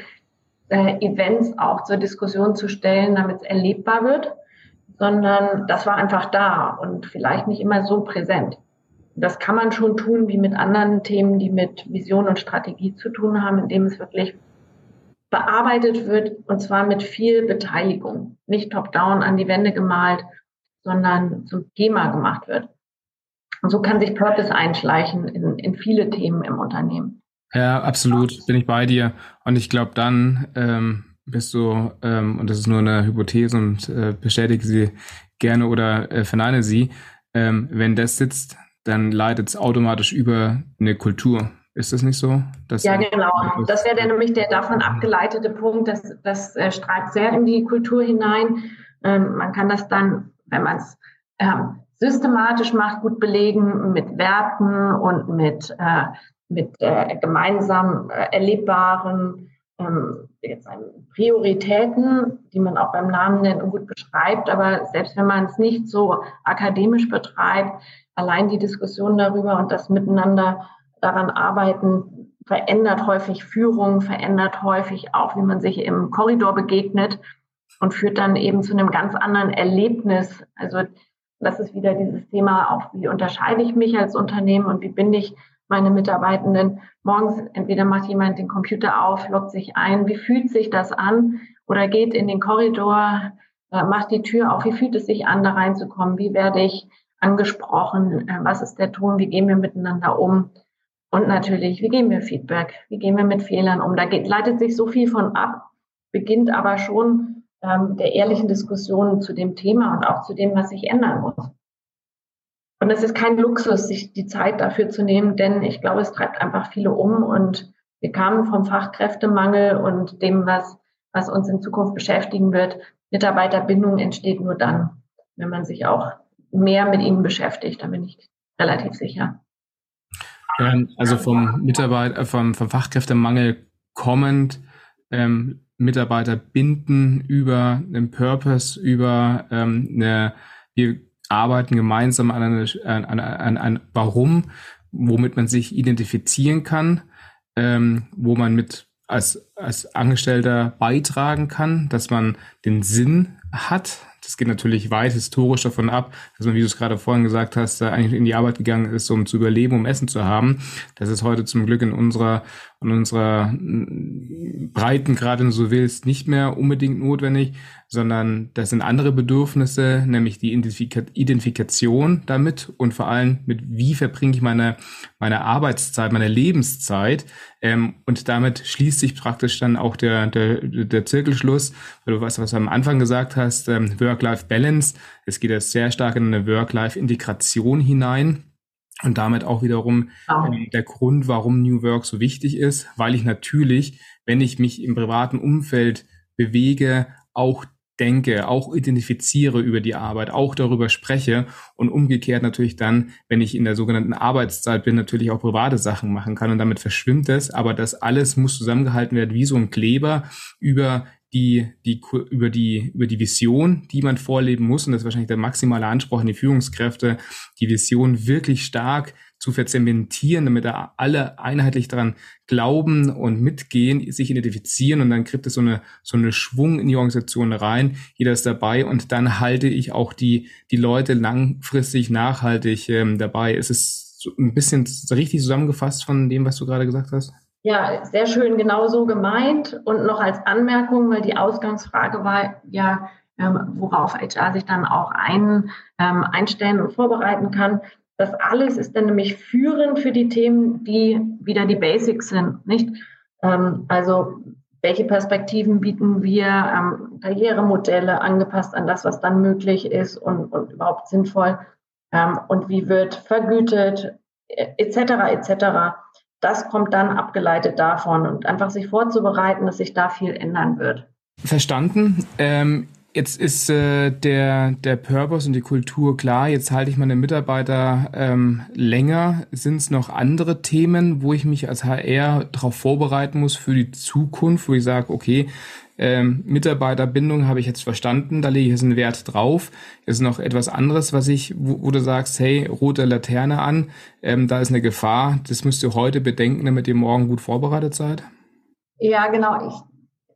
A: äh, Events auch zur Diskussion zu stellen, damit es erlebbar wird, sondern das war einfach da und vielleicht nicht immer so präsent. Das kann man schon tun, wie mit anderen Themen, die mit Vision und Strategie zu tun haben, indem es wirklich bearbeitet wird und zwar mit viel Beteiligung. Nicht top-down an die Wände gemalt, sondern zum Thema gemacht wird. Und so kann sich Purpose einschleichen in, in viele Themen im Unternehmen.
C: Ja, absolut, bin ich bei dir. Und ich glaube, dann ähm, bist du, ähm, und das ist nur eine Hypothese und äh, bestätige sie gerne oder äh, verneine sie, ähm, wenn das sitzt, dann leitet es automatisch über eine Kultur. Ist das nicht so?
A: ja, genau. Das wäre nämlich der davon abgeleitete Punkt. Das, das äh, strahlt sehr in die Kultur hinein. Ähm, man kann das dann, wenn man es ähm, systematisch macht, gut belegen mit Werten und mit äh, mit äh, gemeinsam äh, erlebbaren ähm, jetzt Prioritäten, die man auch beim Namen nennt und gut beschreibt. Aber selbst wenn man es nicht so akademisch betreibt, allein die Diskussion darüber und das Miteinander daran arbeiten, verändert häufig Führung, verändert häufig auch, wie man sich im Korridor begegnet und führt dann eben zu einem ganz anderen Erlebnis. Also das ist wieder dieses Thema, auch wie unterscheide ich mich als Unternehmen und wie bin ich meine Mitarbeitenden. Morgens entweder macht jemand den Computer auf, loggt sich ein, wie fühlt sich das an? Oder geht in den Korridor, äh, macht die Tür auf, wie fühlt es sich an, da reinzukommen? Wie werde ich angesprochen? Äh, was ist der Ton? Wie gehen wir miteinander um? Und natürlich, wie geben wir Feedback? Wie gehen wir mit Fehlern um? Da geht, leitet sich so viel von ab, beginnt aber schon ähm, der ehrlichen Diskussion zu dem Thema und auch zu dem, was sich ändern muss. Und es ist kein Luxus, sich die Zeit dafür zu nehmen, denn ich glaube, es treibt einfach viele um und wir kamen vom Fachkräftemangel und dem, was, was uns in Zukunft beschäftigen wird. Mitarbeiterbindung entsteht nur dann, wenn man sich auch mehr mit ihnen beschäftigt. Da bin ich relativ sicher.
C: Ähm, also vom Mitarbeiter, äh, vom, vom Fachkräftemangel kommend, ähm, Mitarbeiter binden über einen Purpose, über ähm, eine, wir arbeiten gemeinsam an, eine, an, an, an Warum, womit man sich identifizieren kann, ähm, wo man mit als als Angestellter beitragen kann, dass man den Sinn hat. Das geht natürlich weit historisch davon ab, dass man, wie du es gerade vorhin gesagt hast, eigentlich in die Arbeit gegangen ist, um zu überleben, um Essen zu haben. Das ist heute zum Glück in unserer und unserer mm, Breitengrade, so willst, nicht mehr unbedingt notwendig, sondern das sind andere Bedürfnisse, nämlich die Identifikation damit und vor allem mit wie verbringe ich meine, meine Arbeitszeit, meine Lebenszeit. Ähm, und damit schließt sich praktisch dann auch der, der, der Zirkelschluss, weil du weißt, was du am Anfang gesagt hast, ähm, Work-Life-Balance. Es geht jetzt sehr stark in eine Work-Life-Integration hinein. Und damit auch wiederum oh. ähm, der Grund, warum New Work so wichtig ist, weil ich natürlich, wenn ich mich im privaten Umfeld bewege, auch denke, auch identifiziere über die Arbeit, auch darüber spreche und umgekehrt natürlich dann, wenn ich in der sogenannten Arbeitszeit bin, natürlich auch private Sachen machen kann und damit verschwimmt es. Aber das alles muss zusammengehalten werden wie so ein Kleber über die, die, über die, über die Vision, die man vorleben muss, und das ist wahrscheinlich der maximale Anspruch an die Führungskräfte, die Vision wirklich stark zu verzementieren, damit da alle einheitlich daran glauben und mitgehen, sich identifizieren und dann kriegt es so eine, so eine Schwung in die Organisation rein. Jeder ist dabei und dann halte ich auch die, die Leute langfristig nachhaltig ähm, dabei. Ist es so ein bisschen richtig zusammengefasst von dem, was du gerade gesagt hast?
A: Ja, sehr schön, genau so gemeint. Und noch als Anmerkung, weil die Ausgangsfrage war ja, ähm, worauf HR sich dann auch ein, ähm, einstellen und vorbereiten kann. Das alles ist dann nämlich führend für die Themen, die wieder die Basics sind, nicht? Ähm, also welche Perspektiven bieten wir, ähm, Karrieremodelle angepasst an das, was dann möglich ist und, und überhaupt sinnvoll ähm, und wie wird vergütet, etc. etc das kommt dann abgeleitet davon und einfach sich vorzubereiten, dass sich da viel ändern wird.
C: Verstanden. Ähm, jetzt ist äh, der, der Purpose und die Kultur klar. Jetzt halte ich meine Mitarbeiter ähm, länger. Sind es noch andere Themen, wo ich mich als HR darauf vorbereiten muss für die Zukunft, wo ich sage, okay, ähm, Mitarbeiterbindung habe ich jetzt verstanden, da lege ich jetzt einen Wert drauf. Ist noch etwas anderes, was ich, wo, wo du sagst, hey, rote Laterne an, ähm, da ist eine Gefahr, das müsst ihr heute bedenken, damit ihr morgen gut vorbereitet seid?
A: Ja, genau. Ich,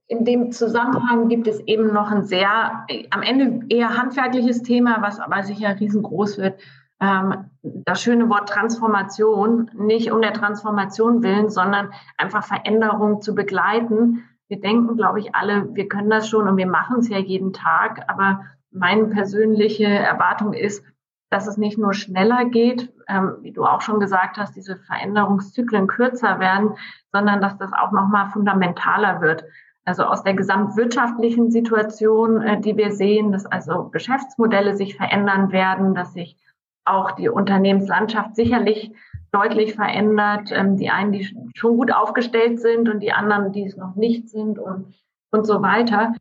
A: in dem Zusammenhang gibt es eben noch ein sehr, am Ende eher handwerkliches Thema, was aber sicher riesengroß wird. Ähm, das schöne Wort Transformation, nicht um der Transformation willen, sondern einfach Veränderung zu begleiten wir denken, glaube ich, alle, wir können das schon und wir machen es ja jeden Tag. Aber meine persönliche Erwartung ist, dass es nicht nur schneller geht, ähm, wie du auch schon gesagt hast, diese Veränderungszyklen kürzer werden, sondern dass das auch nochmal fundamentaler wird. Also aus der gesamtwirtschaftlichen Situation, äh, die wir sehen, dass also Geschäftsmodelle sich verändern werden, dass sich auch die Unternehmenslandschaft sicherlich deutlich verändert. Ähm, die einen, die schon gut aufgestellt sind und die anderen, die es noch nicht sind und, und so weiter.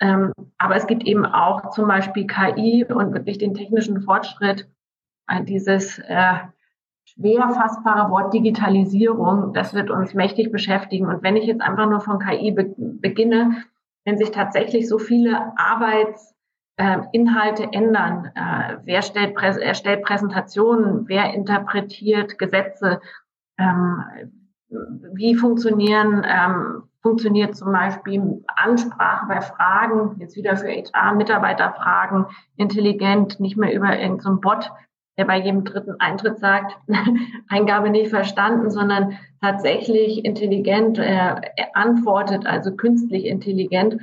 A: Ähm, aber es gibt eben auch zum Beispiel KI und wirklich den technischen Fortschritt, äh, dieses äh, schwer fassbare Wort Digitalisierung, das wird uns mächtig beschäftigen. Und wenn ich jetzt einfach nur von KI be beginne, wenn sich tatsächlich so viele Arbeits äh, Inhalte ändern. Äh, wer stellt Prä erstellt Präsentationen? Wer interpretiert Gesetze? Ähm, wie funktionieren, ähm, funktioniert zum Beispiel Ansprache bei Fragen, jetzt wieder für HR-Mitarbeiterfragen, intelligent, nicht mehr über irgendeinen so Bot, der bei jedem dritten Eintritt sagt, Eingabe nicht verstanden, sondern tatsächlich intelligent äh, antwortet, also künstlich intelligent.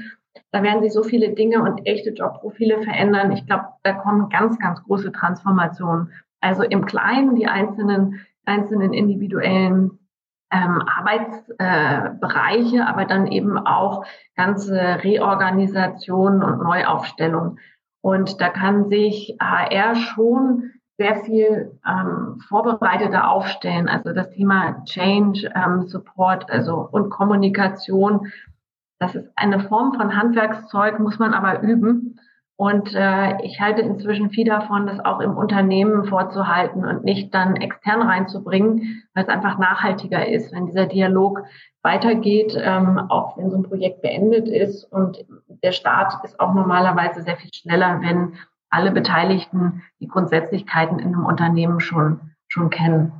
A: Da werden sich so viele Dinge und echte Jobprofile verändern. Ich glaube, da kommen ganz, ganz große Transformationen. Also im Kleinen die einzelnen, einzelnen individuellen ähm, Arbeitsbereiche, äh, aber dann eben auch ganze Reorganisationen und Neuaufstellungen. Und da kann sich HR schon sehr viel ähm, vorbereiteter aufstellen. Also das Thema Change ähm, Support also und Kommunikation das ist eine Form von Handwerkszeug, muss man aber üben. Und äh, ich halte inzwischen viel davon, das auch im Unternehmen vorzuhalten und nicht dann extern reinzubringen, weil es einfach nachhaltiger ist, wenn dieser Dialog weitergeht, ähm, auch wenn so ein Projekt beendet ist. Und der Start ist auch normalerweise sehr viel schneller, wenn alle Beteiligten die Grundsätzlichkeiten in einem Unternehmen schon, schon kennen.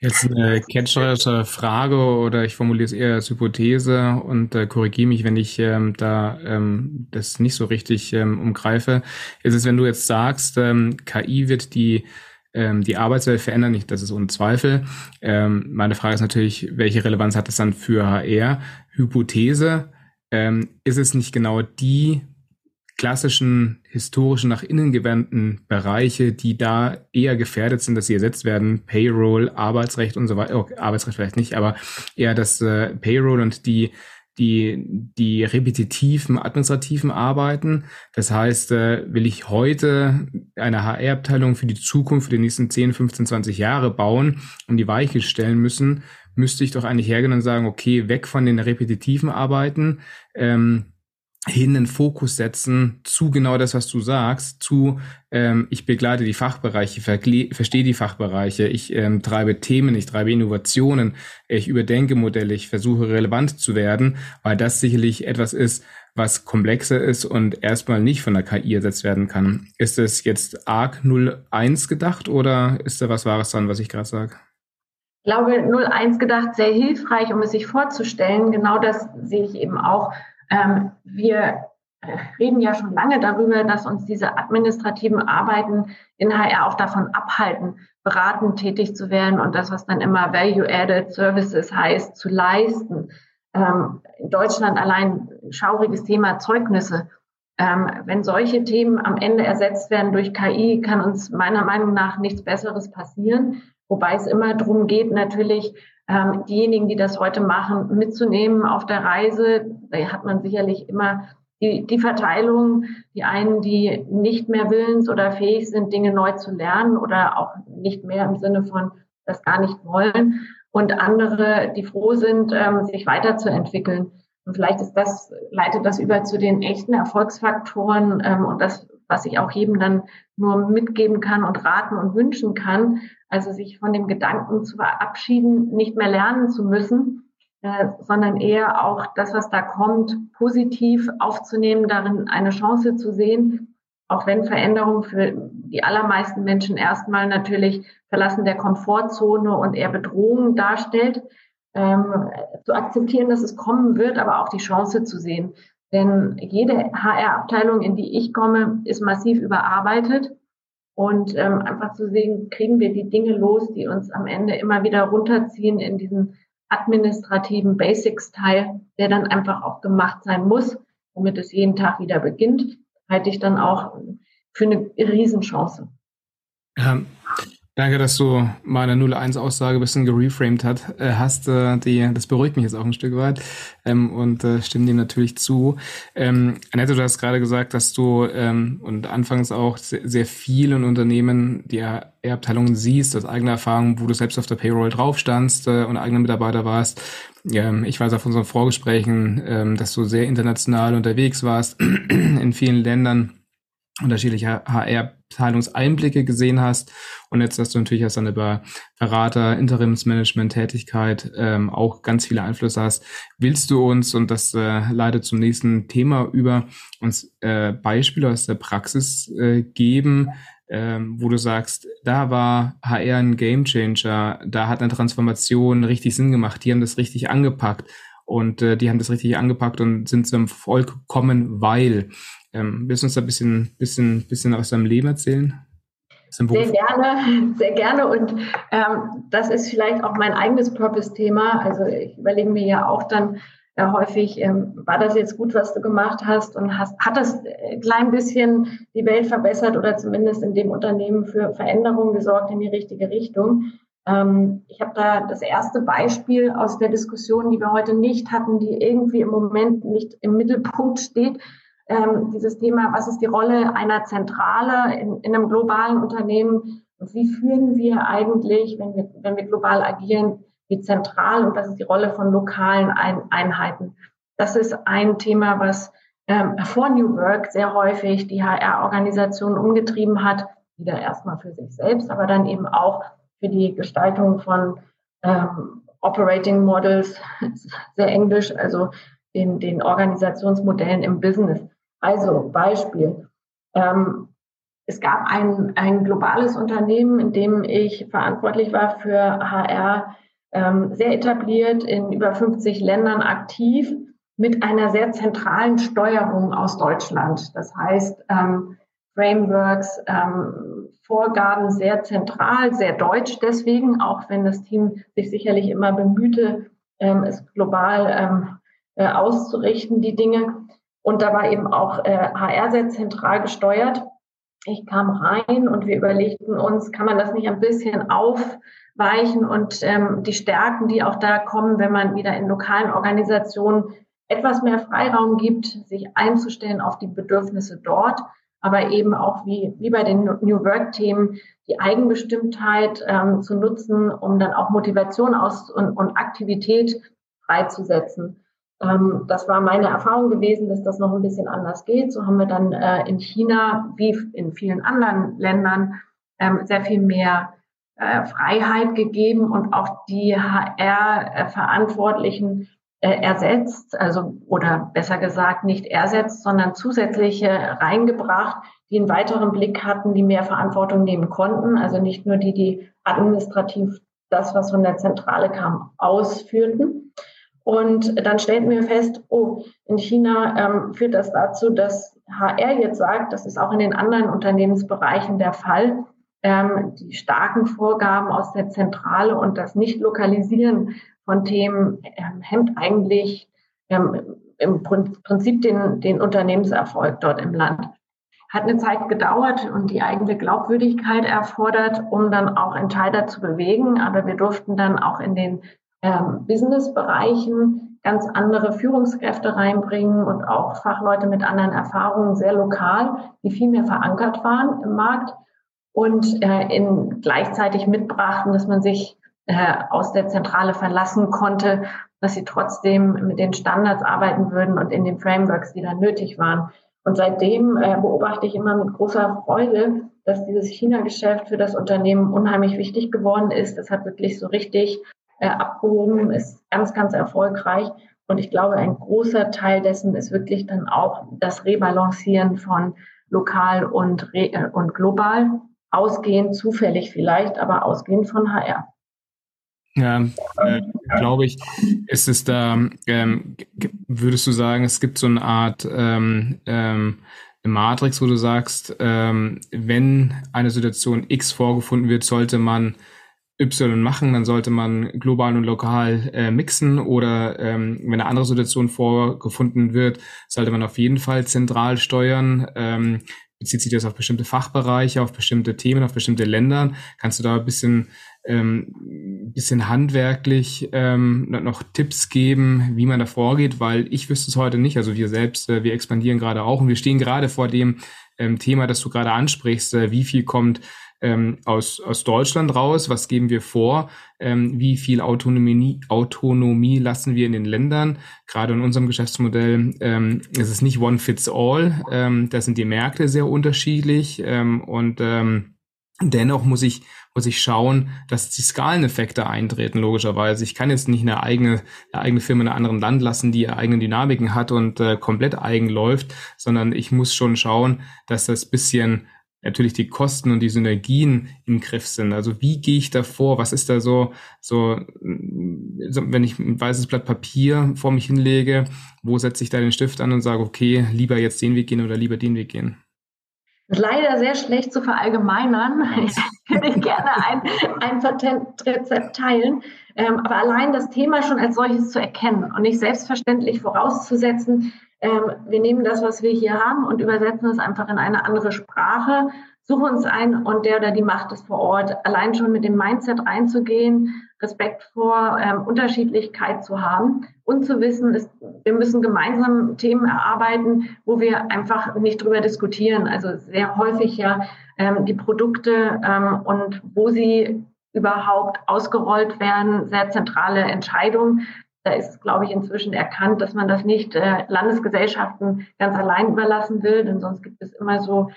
C: Jetzt eine catcherische Frage oder ich formuliere es eher als Hypothese und äh, korrigiere mich, wenn ich ähm, da ähm, das nicht so richtig ähm, umgreife. Ist es, wenn du jetzt sagst, ähm, KI wird die ähm, die Arbeitswelt verändern, nicht, das ist ohne Zweifel. Ähm, meine Frage ist natürlich, welche Relevanz hat das dann für HR? Hypothese, ist es nicht genau die klassischen historischen nach innen gewandten Bereiche, die da eher gefährdet sind, dass sie ersetzt werden, Payroll, Arbeitsrecht und so weiter, oh, Arbeitsrecht vielleicht nicht, aber eher das äh, Payroll und die die, die repetitiven administrativen Arbeiten. Das heißt, äh, will ich heute eine HR-Abteilung für die Zukunft, für die nächsten 10, 15, 20 Jahre bauen und die Weiche stellen müssen, müsste ich doch eigentlich hergehen und sagen, okay, weg von den repetitiven Arbeiten, ähm, hin den Fokus setzen zu genau das, was du sagst, zu ähm, ich begleite die Fachbereiche, verstehe die Fachbereiche, ich ähm, treibe Themen, ich treibe Innovationen, ich überdenke Modelle, ich versuche relevant zu werden, weil das sicherlich etwas ist, was komplexer ist und erstmal nicht von der KI ersetzt werden kann. Ist es jetzt ARC 01 gedacht oder ist da was Wahres dran, was ich gerade sage?
A: Ich glaube, 01 gedacht sehr hilfreich, um es sich vorzustellen. Genau das sehe ich eben auch ähm, wir reden ja schon lange darüber, dass uns diese administrativen Arbeiten in HR auch davon abhalten, beratend tätig zu werden und das, was dann immer Value-Added Services heißt, zu leisten. Ähm, in Deutschland allein schauriges Thema Zeugnisse. Ähm, wenn solche Themen am Ende ersetzt werden durch KI, kann uns meiner Meinung nach nichts Besseres passieren. Wobei es immer darum geht, natürlich ähm, diejenigen, die das heute machen, mitzunehmen auf der Reise. Da hat man sicherlich immer die, die Verteilung, die einen, die nicht mehr willens oder fähig sind, Dinge neu zu lernen oder auch nicht mehr im Sinne von das gar nicht wollen und andere, die froh sind, ähm, sich weiterzuentwickeln. Und vielleicht ist das, leitet das über zu den echten Erfolgsfaktoren ähm, und das, was ich auch jedem dann nur mitgeben kann und raten und wünschen kann, also sich von dem Gedanken zu verabschieden, nicht mehr lernen zu müssen, äh, sondern eher auch das, was da kommt, positiv aufzunehmen, darin eine Chance zu sehen, auch wenn Veränderung für die allermeisten Menschen erstmal natürlich Verlassen der Komfortzone und eher Bedrohung darstellt, ähm, zu akzeptieren, dass es kommen wird, aber auch die Chance zu sehen. Denn jede HR-Abteilung, in die ich komme, ist massiv überarbeitet und ähm, einfach zu sehen, kriegen wir die Dinge los, die uns am Ende immer wieder runterziehen in diesen administrativen Basics-Teil, der dann einfach auch gemacht sein muss, womit es jeden Tag wieder beginnt, halte ich dann auch für eine Riesenchance.
C: Ja, Danke, dass du meine 0-1-Aussage ein bisschen gereframed hat, äh, hast. Äh, die, das beruhigt mich jetzt auch ein Stück weit ähm, und äh, stimme dir natürlich zu. Ähm, Annette, du hast gerade gesagt, dass du ähm, und anfangs auch sehr, sehr vielen Unternehmen die R-Abteilungen siehst, aus eigener Erfahrung, wo du selbst auf der Payroll drauf standst äh, und eigener Mitarbeiter warst. Ähm, ich weiß auf unseren Vorgesprächen, ähm, dass du sehr international unterwegs warst in vielen Ländern unterschiedliche HR-Abteilungseinblicke gesehen hast und jetzt hast du natürlich erst dann über Berater, Interimsmanagement, Tätigkeit ähm, auch ganz viele Einflüsse hast. Willst du uns, und das äh, leitet zum nächsten Thema über, uns äh, Beispiele aus der Praxis äh, geben, ähm, wo du sagst, da war HR ein Gamechanger, da hat eine Transformation richtig Sinn gemacht, die haben das richtig angepackt und äh, die haben das richtig angepackt und sind zum Volk gekommen, weil ähm, willst du uns da ein bisschen, bisschen, bisschen aus deinem Leben erzählen?
A: Sehr gerne, sehr gerne. Und ähm, das ist vielleicht auch mein eigenes Purpose-Thema. Also ich überlege mir ja auch dann äh, häufig, ähm, war das jetzt gut, was du gemacht hast und hast, hat das ein klein bisschen die Welt verbessert oder zumindest in dem Unternehmen für Veränderungen gesorgt in die richtige Richtung. Ähm, ich habe da das erste Beispiel aus der Diskussion, die wir heute nicht hatten, die irgendwie im Moment nicht im Mittelpunkt steht ähm, dieses Thema, was ist die Rolle einer Zentrale in, in einem globalen Unternehmen und wie führen wir eigentlich, wenn wir, wenn wir global agieren, die zentral und was ist die Rolle von lokalen Ein Einheiten. Das ist ein Thema, was ähm, vor New Work sehr häufig die HR-Organisation umgetrieben hat, wieder erstmal für sich selbst, aber dann eben auch für die Gestaltung von ähm, Operating Models, sehr englisch, also den, den Organisationsmodellen im Business. Also Beispiel. Ähm, es gab ein, ein globales Unternehmen, in dem ich verantwortlich war für HR, ähm, sehr etabliert, in über 50 Ländern aktiv, mit einer sehr zentralen Steuerung aus Deutschland. Das heißt, ähm, Frameworks, ähm, Vorgaben sehr zentral, sehr deutsch deswegen, auch wenn das Team sich sicherlich immer bemühte, ähm, es global ähm, äh, auszurichten, die Dinge. Und da war eben auch äh, HR sehr zentral gesteuert. Ich kam rein und wir überlegten uns, kann man das nicht ein bisschen aufweichen und ähm, die Stärken, die auch da kommen, wenn man wieder in lokalen Organisationen etwas mehr Freiraum gibt, sich einzustellen auf die Bedürfnisse dort aber eben auch wie, wie bei den New Work-Themen die Eigenbestimmtheit ähm, zu nutzen, um dann auch Motivation aus und, und Aktivität freizusetzen. Ähm, das war meine Erfahrung gewesen, dass das noch ein bisschen anders geht. So haben wir dann äh, in China, wie in vielen anderen Ländern, ähm, sehr viel mehr äh, Freiheit gegeben und auch die HR-Verantwortlichen äh, ersetzt, also oder besser gesagt nicht ersetzt, sondern zusätzliche reingebracht, die einen weiteren Blick hatten, die mehr Verantwortung nehmen konnten. Also nicht nur die, die administrativ das, was von der Zentrale kam, ausführten. Und dann stellten wir fest, oh, in China ähm, führt das dazu, dass HR jetzt sagt, das ist auch in den anderen Unternehmensbereichen der Fall, ähm, die starken Vorgaben aus der Zentrale und das Nicht-Lokalisieren von Themen ähm, hemmt eigentlich ähm, im Prinzip den, den Unternehmenserfolg dort im Land. Hat eine Zeit gedauert und die eigene Glaubwürdigkeit erfordert, um dann auch Entscheider zu bewegen. Aber wir durften dann auch in den ähm, Business-Bereichen ganz andere Führungskräfte reinbringen und auch Fachleute mit anderen Erfahrungen, sehr lokal, die viel mehr verankert waren im Markt und äh, in, gleichzeitig mitbrachten, dass man sich äh, aus der Zentrale verlassen konnte, dass sie trotzdem mit den Standards arbeiten würden und in den Frameworks, die dann nötig waren. Und seitdem äh, beobachte ich immer mit großer Freude, dass dieses China-Geschäft für das Unternehmen unheimlich wichtig geworden ist. Es hat wirklich so richtig äh, abgehoben, ist ganz, ganz erfolgreich. Und ich glaube, ein großer Teil dessen ist wirklich dann auch das Rebalancieren von lokal und, re äh, und global, ausgehend zufällig vielleicht, aber ausgehend von HR.
C: Ja, äh, glaube ich, ist es da, ähm, würdest du sagen, es gibt so eine Art ähm, ähm, Matrix, wo du sagst, ähm, wenn eine Situation X vorgefunden wird, sollte man Y machen, dann sollte man global und lokal äh, mixen oder ähm, wenn eine andere Situation vorgefunden wird, sollte man auf jeden Fall zentral steuern. Ähm, bezieht sich das auf bestimmte Fachbereiche, auf bestimmte Themen, auf bestimmte Länder? Kannst du da ein bisschen ähm, bisschen handwerklich ähm, noch Tipps geben, wie man da vorgeht, weil ich wüsste es heute nicht. Also wir selbst, äh, wir expandieren gerade auch und wir stehen gerade vor dem ähm, Thema, das du gerade ansprichst. Äh, wie viel kommt ähm, aus, aus Deutschland raus? Was geben wir vor? Ähm, wie viel Autonomie, Autonomie lassen wir in den Ländern? Gerade in unserem Geschäftsmodell ähm, ist es nicht one fits all. Ähm, da sind die Märkte sehr unterschiedlich ähm, und ähm, Dennoch muss ich, muss ich schauen, dass die Skaleneffekte eintreten, logischerweise. Ich kann jetzt nicht eine eigene, eine eigene Firma in einem anderen Land lassen, die ihre eigenen Dynamiken hat und äh, komplett eigen läuft, sondern ich muss schon schauen, dass das bisschen natürlich die Kosten und die Synergien im Griff sind. Also wie gehe ich da vor? Was ist da so, so, wenn ich ein weißes Blatt Papier vor mich hinlege, wo setze ich da den Stift an und sage, okay, lieber jetzt den Weg gehen oder lieber den Weg gehen?
A: Leider sehr schlecht zu verallgemeinern. Ich würde gerne ein, ein Patentrezept teilen. Ähm, aber allein das Thema schon als solches zu erkennen und nicht selbstverständlich vorauszusetzen, ähm, wir nehmen das, was wir hier haben und übersetzen es einfach in eine andere Sprache, suchen uns ein und der oder die macht es vor Ort. Allein schon mit dem Mindset reinzugehen, Respekt vor ähm, Unterschiedlichkeit zu haben und zu wissen, ist, wir müssen gemeinsam Themen erarbeiten, wo wir einfach nicht drüber diskutieren. Also sehr häufig ja ähm, die Produkte ähm, und wo sie überhaupt ausgerollt werden, sehr zentrale Entscheidungen. Da ist glaube ich, inzwischen erkannt, dass man das nicht äh, Landesgesellschaften ganz allein überlassen will, denn sonst gibt es immer so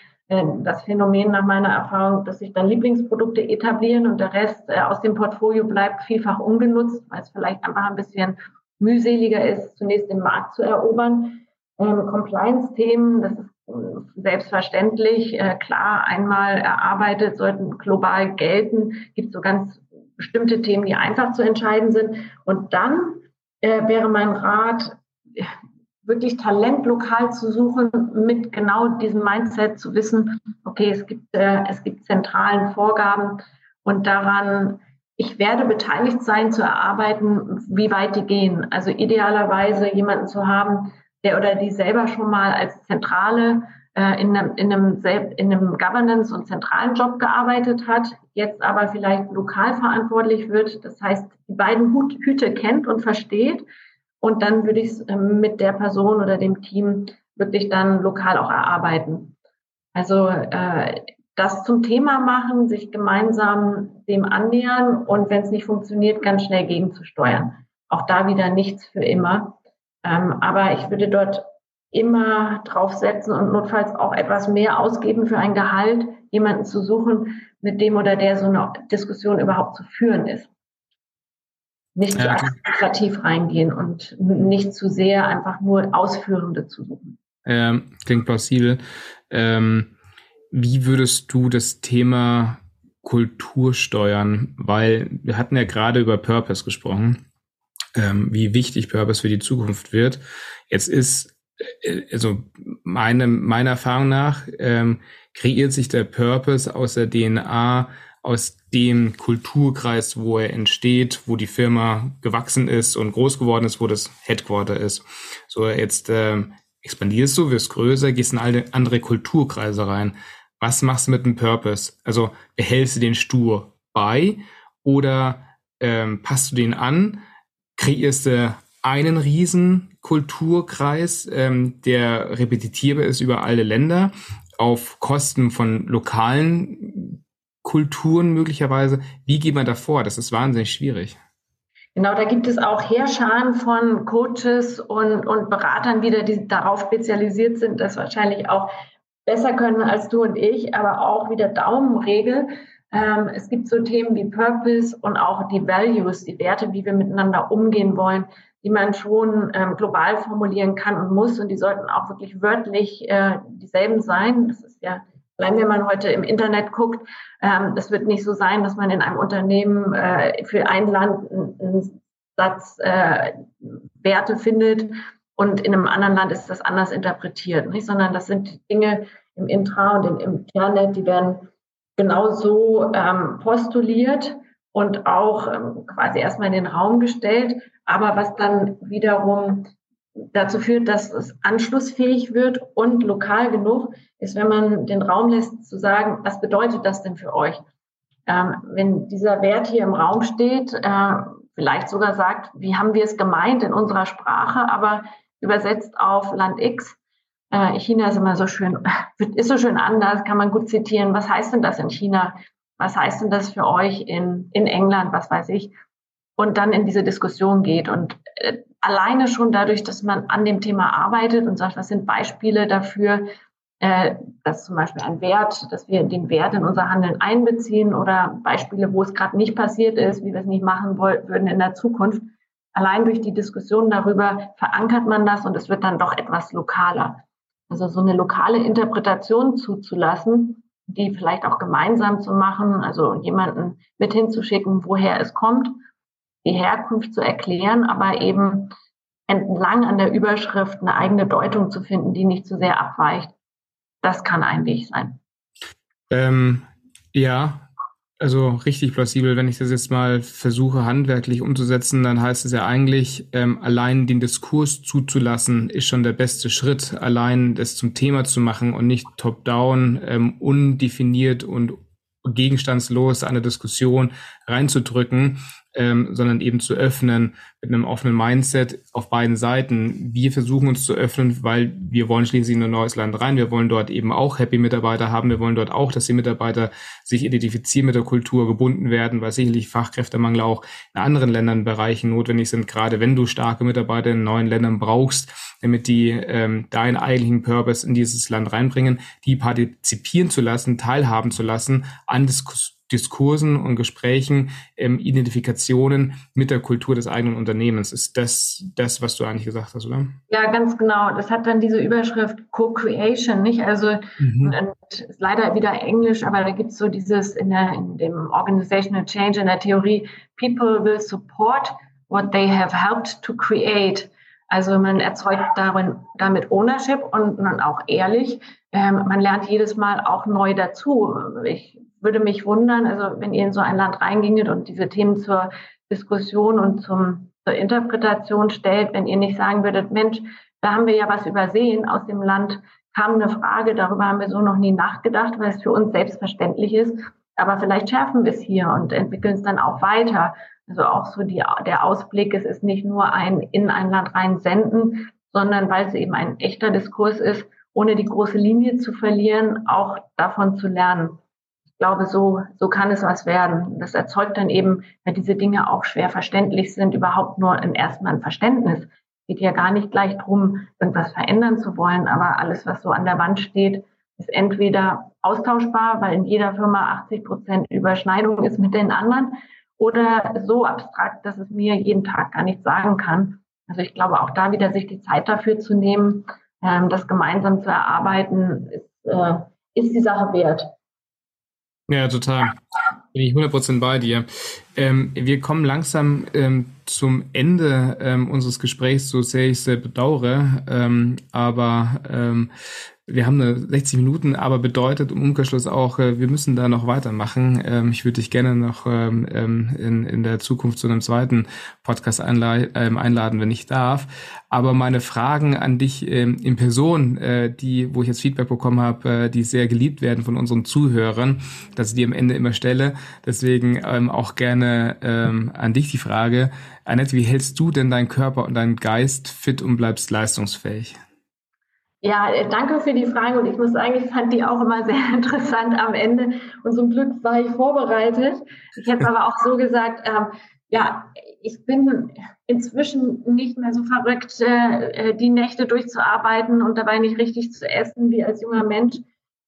A: das Phänomen nach meiner Erfahrung, dass sich dann Lieblingsprodukte etablieren und der Rest äh, aus dem Portfolio bleibt vielfach ungenutzt, weil es vielleicht einfach ein bisschen mühseliger ist, zunächst den Markt zu erobern. Ähm, Compliance-Themen, das ist selbstverständlich, äh, klar, einmal erarbeitet, sollten global gelten. Gibt so ganz bestimmte Themen, die einfach zu entscheiden sind. Und dann äh, wäre mein Rat, wirklich Talent lokal zu suchen, mit genau diesem Mindset zu wissen, okay, es gibt, äh, es gibt zentralen Vorgaben und daran, ich werde beteiligt sein zu erarbeiten, wie weit die gehen. Also idealerweise jemanden zu haben, der oder die selber schon mal als Zentrale äh, in, einem, in, einem, in einem Governance- und zentralen Job gearbeitet hat, jetzt aber vielleicht lokal verantwortlich wird. Das heißt, die beiden Hüte kennt und versteht. Und dann würde ich es äh, mit der Person oder dem Team wirklich dann lokal auch erarbeiten. Also äh, das zum Thema machen, sich gemeinsam dem annähern und wenn es nicht funktioniert, ganz schnell gegenzusteuern. Auch da wieder nichts für immer. Ähm, aber ich würde dort immer draufsetzen und notfalls auch etwas mehr ausgeben für ein Gehalt, jemanden zu suchen, mit dem oder der so eine Diskussion überhaupt zu führen ist. Nicht ja, zu administrativ reingehen und nicht zu sehr einfach nur Ausführende zu suchen.
C: Ähm, klingt plausibel. Ähm, wie würdest du das Thema Kultur steuern? Weil wir hatten ja gerade über Purpose gesprochen, ähm, wie wichtig Purpose für die Zukunft wird. Jetzt ist äh, also meine, meiner Erfahrung nach ähm, kreiert sich der Purpose aus der DNA, aus dem Kulturkreis, wo er entsteht, wo die Firma gewachsen ist und groß geworden ist, wo das Headquarter ist. So, jetzt ähm, expandierst du, wirst größer, gehst in alle andere Kulturkreise rein. Was machst du mit dem Purpose? Also behältst du den stur bei oder ähm, passt du den an? Kreierst du einen riesen Kulturkreis, ähm, der repetitierbar ist über alle Länder, auf Kosten von lokalen Kulturen möglicherweise. Wie geht man da vor? Das ist wahnsinnig schwierig.
A: Genau, da gibt es auch Heerscharen von Coaches und, und Beratern wieder, die darauf spezialisiert sind, das wahrscheinlich auch besser können als du und ich, aber auch wieder Daumenregel. Ähm, es gibt so Themen wie Purpose und auch die Values, die Werte, wie wir miteinander umgehen wollen die man schon ähm, global formulieren kann und muss. Und die sollten auch wirklich wörtlich äh, dieselben sein. Das ist ja, allein wenn man heute im Internet guckt, ähm, das wird nicht so sein, dass man in einem Unternehmen äh, für ein Land einen Satz äh, Werte findet und in einem anderen Land ist das anders interpretiert, nicht? sondern das sind Dinge im Intra und im Internet, die werden genauso ähm, postuliert und auch ähm, quasi erstmal in den Raum gestellt, aber was dann wiederum dazu führt, dass es anschlussfähig wird und lokal genug ist, wenn man den Raum lässt zu sagen, was bedeutet das denn für euch? Ähm, wenn dieser Wert hier im Raum steht, äh, vielleicht sogar sagt, wie haben wir es gemeint in unserer Sprache, aber übersetzt auf Land X. Äh, China ist immer so schön, ist so schön anders, kann man gut zitieren. Was heißt denn das in China? Was heißt denn das für euch in, in England? Was weiß ich? Und dann in diese Diskussion geht. Und äh, alleine schon dadurch, dass man an dem Thema arbeitet und sagt, was sind Beispiele dafür, äh, dass zum Beispiel ein Wert, dass wir den Wert in unser Handeln einbeziehen oder Beispiele, wo es gerade nicht passiert ist, wie wir es nicht machen wollen, würden in der Zukunft. Allein durch die Diskussion darüber verankert man das und es wird dann doch etwas lokaler. Also so eine lokale Interpretation zuzulassen, die vielleicht auch gemeinsam zu machen, also jemanden mit hinzuschicken, woher es kommt die Herkunft zu erklären, aber eben entlang an der Überschrift eine eigene Deutung zu finden, die nicht zu sehr abweicht. Das kann ein Weg sein.
C: Ähm, ja, also richtig plausibel. Wenn ich das jetzt mal versuche, handwerklich umzusetzen, dann heißt es ja eigentlich, ähm, allein den Diskurs zuzulassen, ist schon der beste Schritt. Allein das zum Thema zu machen und nicht top-down, ähm, undefiniert und gegenstandslos eine Diskussion reinzudrücken, ähm, sondern eben zu öffnen mit einem offenen Mindset auf beiden Seiten. Wir versuchen uns zu öffnen, weil wir wollen schließlich in ein neues Land rein. Wir wollen dort eben auch happy Mitarbeiter haben. Wir wollen dort auch, dass die Mitarbeiter sich identifizieren mit der Kultur, gebunden werden, weil sicherlich Fachkräftemangel auch in anderen Ländern Bereichen notwendig sind, gerade wenn du starke Mitarbeiter in neuen Ländern brauchst, damit die ähm, deinen eigentlichen Purpose in dieses Land reinbringen, die partizipieren zu lassen, teilhaben zu lassen an Diskussionen Diskursen und Gesprächen ähm, Identifikationen mit der Kultur des eigenen Unternehmens. Ist das das, was du eigentlich gesagt hast, oder?
A: Ja, ganz genau. Das hat dann diese Überschrift Co-Creation, nicht? Also mhm. ist leider wieder Englisch, aber da gibt es so dieses in, der, in dem Organizational Change in der Theorie, People will support what they have helped to create. Also man erzeugt darin, damit Ownership und dann auch ehrlich. Ähm, man lernt jedes Mal auch neu dazu. Ich würde mich wundern, also wenn ihr in so ein Land reinginget und diese Themen zur Diskussion und zum, zur Interpretation stellt, wenn ihr nicht sagen würdet, Mensch, da haben wir ja was übersehen aus dem Land, kam eine Frage, darüber haben wir so noch nie nachgedacht, weil es für uns selbstverständlich ist. Aber vielleicht schärfen wir es hier und entwickeln es dann auch weiter. Also auch so die, der Ausblick, es ist nicht nur ein in ein Land rein senden, sondern weil es eben ein echter Diskurs ist, ohne die große Linie zu verlieren, auch davon zu lernen glaube, so, so kann es was werden. Das erzeugt dann eben, weil diese Dinge auch schwer verständlich sind, überhaupt nur im ersten Mal ein Verständnis. Geht ja gar nicht gleich drum, irgendwas verändern zu wollen, aber alles, was so an der Wand steht, ist entweder austauschbar, weil in jeder Firma 80 Prozent Überschneidung ist mit den anderen, oder so abstrakt, dass es mir jeden Tag gar nicht sagen kann. Also ich glaube, auch da wieder sich die Zeit dafür zu nehmen, ähm, das gemeinsam zu erarbeiten, ist, äh, ist die Sache wert.
C: Ja, total. Bin ich 100% bei dir. Ähm, wir kommen langsam ähm, zum Ende ähm, unseres Gesprächs, so sehr ich es bedauere. Ähm, aber ähm, wir haben eine 60 Minuten, aber bedeutet im Umkehrschluss auch, äh, wir müssen da noch weitermachen. Ähm, ich würde dich gerne noch ähm, ähm, in, in der Zukunft zu einem zweiten Podcast einladen, wenn ich darf. Aber meine Fragen an dich in Person, äh, die, wo ich jetzt Feedback bekommen habe, äh, die sehr geliebt werden von unseren Zuhörern, dass ich die am Ende immer stelle. Deswegen auch gerne an dich die Frage. Annette, wie hältst du denn deinen Körper und deinen Geist fit und bleibst leistungsfähig?
A: Ja, äh, danke für die Frage und ich muss sagen, ich fand die auch immer sehr interessant am Ende und zum Glück war ich vorbereitet. Ich hätte aber auch so gesagt, ähm, ja, ich bin inzwischen nicht mehr so verrückt, äh, äh, die Nächte durchzuarbeiten und dabei nicht richtig zu essen wie als junger Mensch.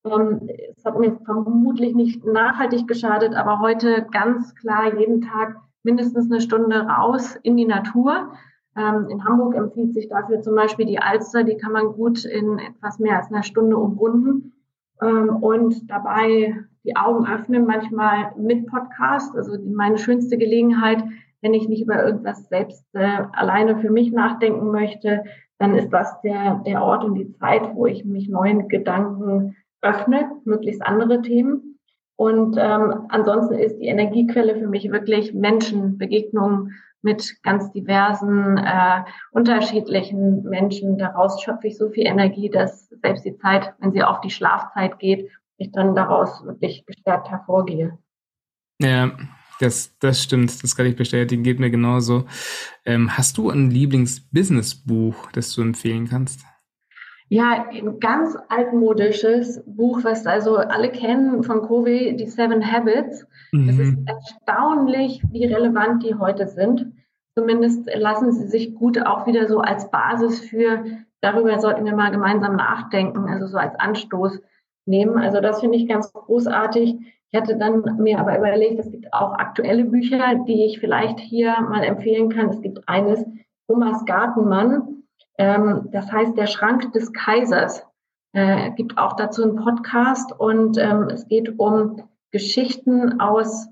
A: Ähm, es hat mir vermutlich nicht nachhaltig geschadet, aber heute ganz klar jeden Tag mindestens eine Stunde raus in die Natur ähm, in Hamburg empfiehlt sich dafür zum Beispiel die Alster, die kann man gut in etwas mehr als einer Stunde umrunden ähm, und dabei die Augen öffnen, manchmal mit Podcast. Also meine schönste Gelegenheit, wenn ich nicht über irgendwas selbst äh, alleine für mich nachdenken möchte, dann ist das der, der Ort und die Zeit, wo ich mich neuen Gedanken öffne, möglichst andere Themen. Und ähm, ansonsten ist die Energiequelle für mich wirklich Menschen, Begegnungen, mit ganz diversen, äh, unterschiedlichen Menschen. Daraus schöpfe ich so viel Energie, dass selbst die Zeit, wenn sie auf die Schlafzeit geht, ich dann daraus wirklich gestärkt hervorgehe.
C: Ja, das, das stimmt, das kann ich bestätigen, geht mir genauso. Ähm, hast du ein Lieblings-Business-Buch, das du empfehlen kannst?
A: Ja, ein ganz altmodisches Buch, was also alle kennen von Covey, die Seven Habits. Mhm. Es ist erstaunlich, wie relevant die heute sind. Zumindest lassen sie sich gut auch wieder so als Basis für, darüber sollten wir mal gemeinsam nachdenken, also so als Anstoß nehmen. Also das finde ich ganz großartig. Ich hatte dann mir aber überlegt, es gibt auch aktuelle Bücher, die ich vielleicht hier mal empfehlen kann. Es gibt eines, Thomas Gartenmann, ähm, das heißt, der Schrank des Kaisers äh, gibt auch dazu einen Podcast und ähm, es geht um Geschichten aus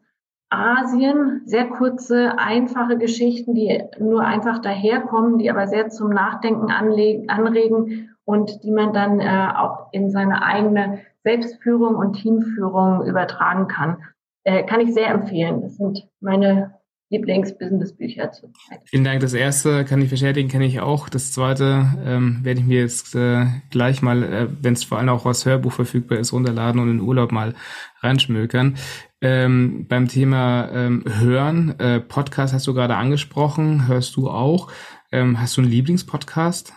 A: Asien, sehr kurze, einfache Geschichten, die nur einfach daherkommen, die aber sehr zum Nachdenken anregen und die man dann äh, auch in seine eigene Selbstführung und Teamführung übertragen kann. Äh, kann ich sehr empfehlen. Das sind meine Lieblings-Business-Bücher zurzeit.
C: Vielen Dank. Das erste kann ich bestätigen, kenne ich auch. Das zweite ähm, werde ich mir jetzt äh, gleich mal, äh, wenn es vor allem auch als Hörbuch verfügbar ist, runterladen und in Urlaub mal reinschmökern. Ähm, beim Thema ähm, Hören, äh, Podcast hast du gerade angesprochen, hörst du auch. Ähm, hast du einen Lieblingspodcast?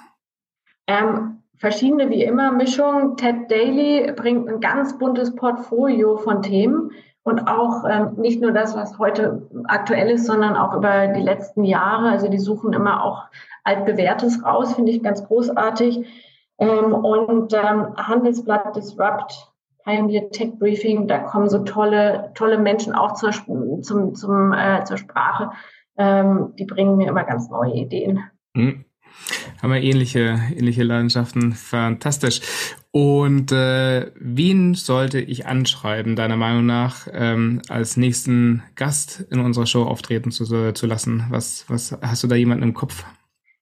A: Ähm, verschiedene wie immer Mischung. Ted Daly bringt ein ganz buntes Portfolio von Themen und auch ähm, nicht nur das, was heute aktuell ist, sondern auch über die letzten Jahre. Also die suchen immer auch altbewährtes raus, finde ich ganz großartig. Ähm, und Handelsblatt Disrupt Pioneer Tech Briefing. Da kommen so tolle, tolle Menschen auch zur, zum, zum, äh, zur Sprache. Ähm, die bringen mir immer ganz neue Ideen.
C: Mhm. Haben wir ähnliche, ähnliche Leidenschaften. Fantastisch. Und äh, wen sollte ich anschreiben, deiner Meinung nach, ähm, als nächsten Gast in unserer Show auftreten zu, zu lassen? Was, was hast du da jemanden im Kopf?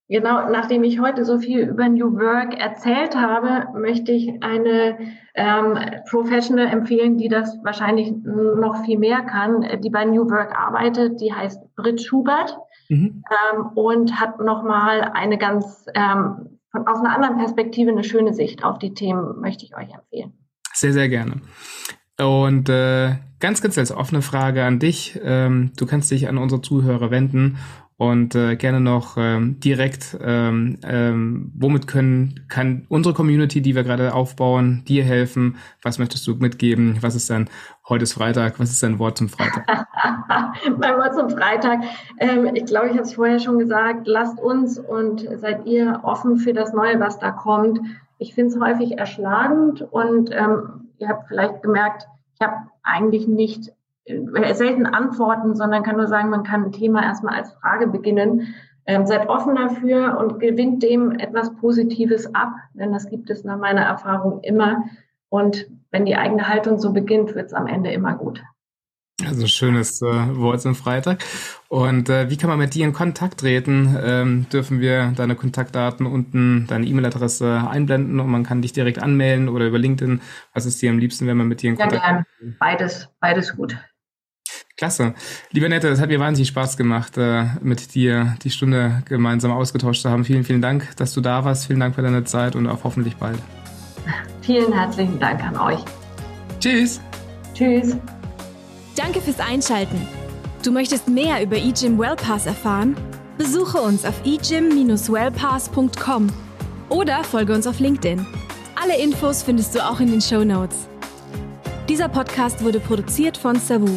A: Genau, nachdem ich heute so viel über New Work erzählt habe, möchte ich eine ähm, Professional empfehlen, die das wahrscheinlich noch viel mehr kann, die bei New Work arbeitet. Die heißt Britt Schubert mhm. ähm, und hat nochmal eine ganz ähm, von, aus einer anderen Perspektive eine schöne Sicht auf die Themen, möchte ich euch empfehlen.
C: Sehr, sehr gerne. Und äh, ganz, ganz als offene Frage an dich. Ähm, du kannst dich an unsere Zuhörer wenden und äh, gerne noch ähm, direkt, ähm, ähm, womit können, kann unsere Community, die wir gerade aufbauen, dir helfen? Was möchtest du mitgeben? Was ist dein, heute ist Freitag, was ist dein Wort zum Freitag?
A: mein Wort zum Freitag, ähm, ich glaube, ich habe es vorher schon gesagt, lasst uns und seid ihr offen für das Neue, was da kommt. Ich finde es häufig erschlagend und ähm, ihr habt vielleicht gemerkt, ich habe eigentlich nicht selten antworten, sondern kann nur sagen, man kann ein Thema erstmal als Frage beginnen. Ähm, seid offen dafür und gewinnt dem etwas Positives ab, denn das gibt es nach meiner Erfahrung immer. Und wenn die eigene Haltung so beginnt, wird es am Ende immer gut.
C: Also schönes äh, Wort zum Freitag. Und äh, wie kann man mit dir in Kontakt treten? Ähm, dürfen wir deine Kontaktdaten unten, deine E-Mail-Adresse einblenden und man kann dich direkt anmelden oder über LinkedIn? Was ist dir am liebsten, wenn man mit dir in Kontakt
A: Ja, gern. Beides, beides gut.
C: Klasse. Lieber Nette, es hat mir wahnsinnig Spaß gemacht, äh, mit dir die Stunde gemeinsam ausgetauscht zu haben. Vielen, vielen Dank, dass du da warst. Vielen Dank für deine Zeit und auch hoffentlich bald.
A: Vielen herzlichen Dank an euch.
C: Tschüss.
A: Tschüss.
B: Danke fürs Einschalten. Du möchtest mehr über eGym Wellpass erfahren? Besuche uns auf egym-wellpass.com oder folge uns auf LinkedIn. Alle Infos findest du auch in den Show Notes. Dieser Podcast wurde produziert von Savu.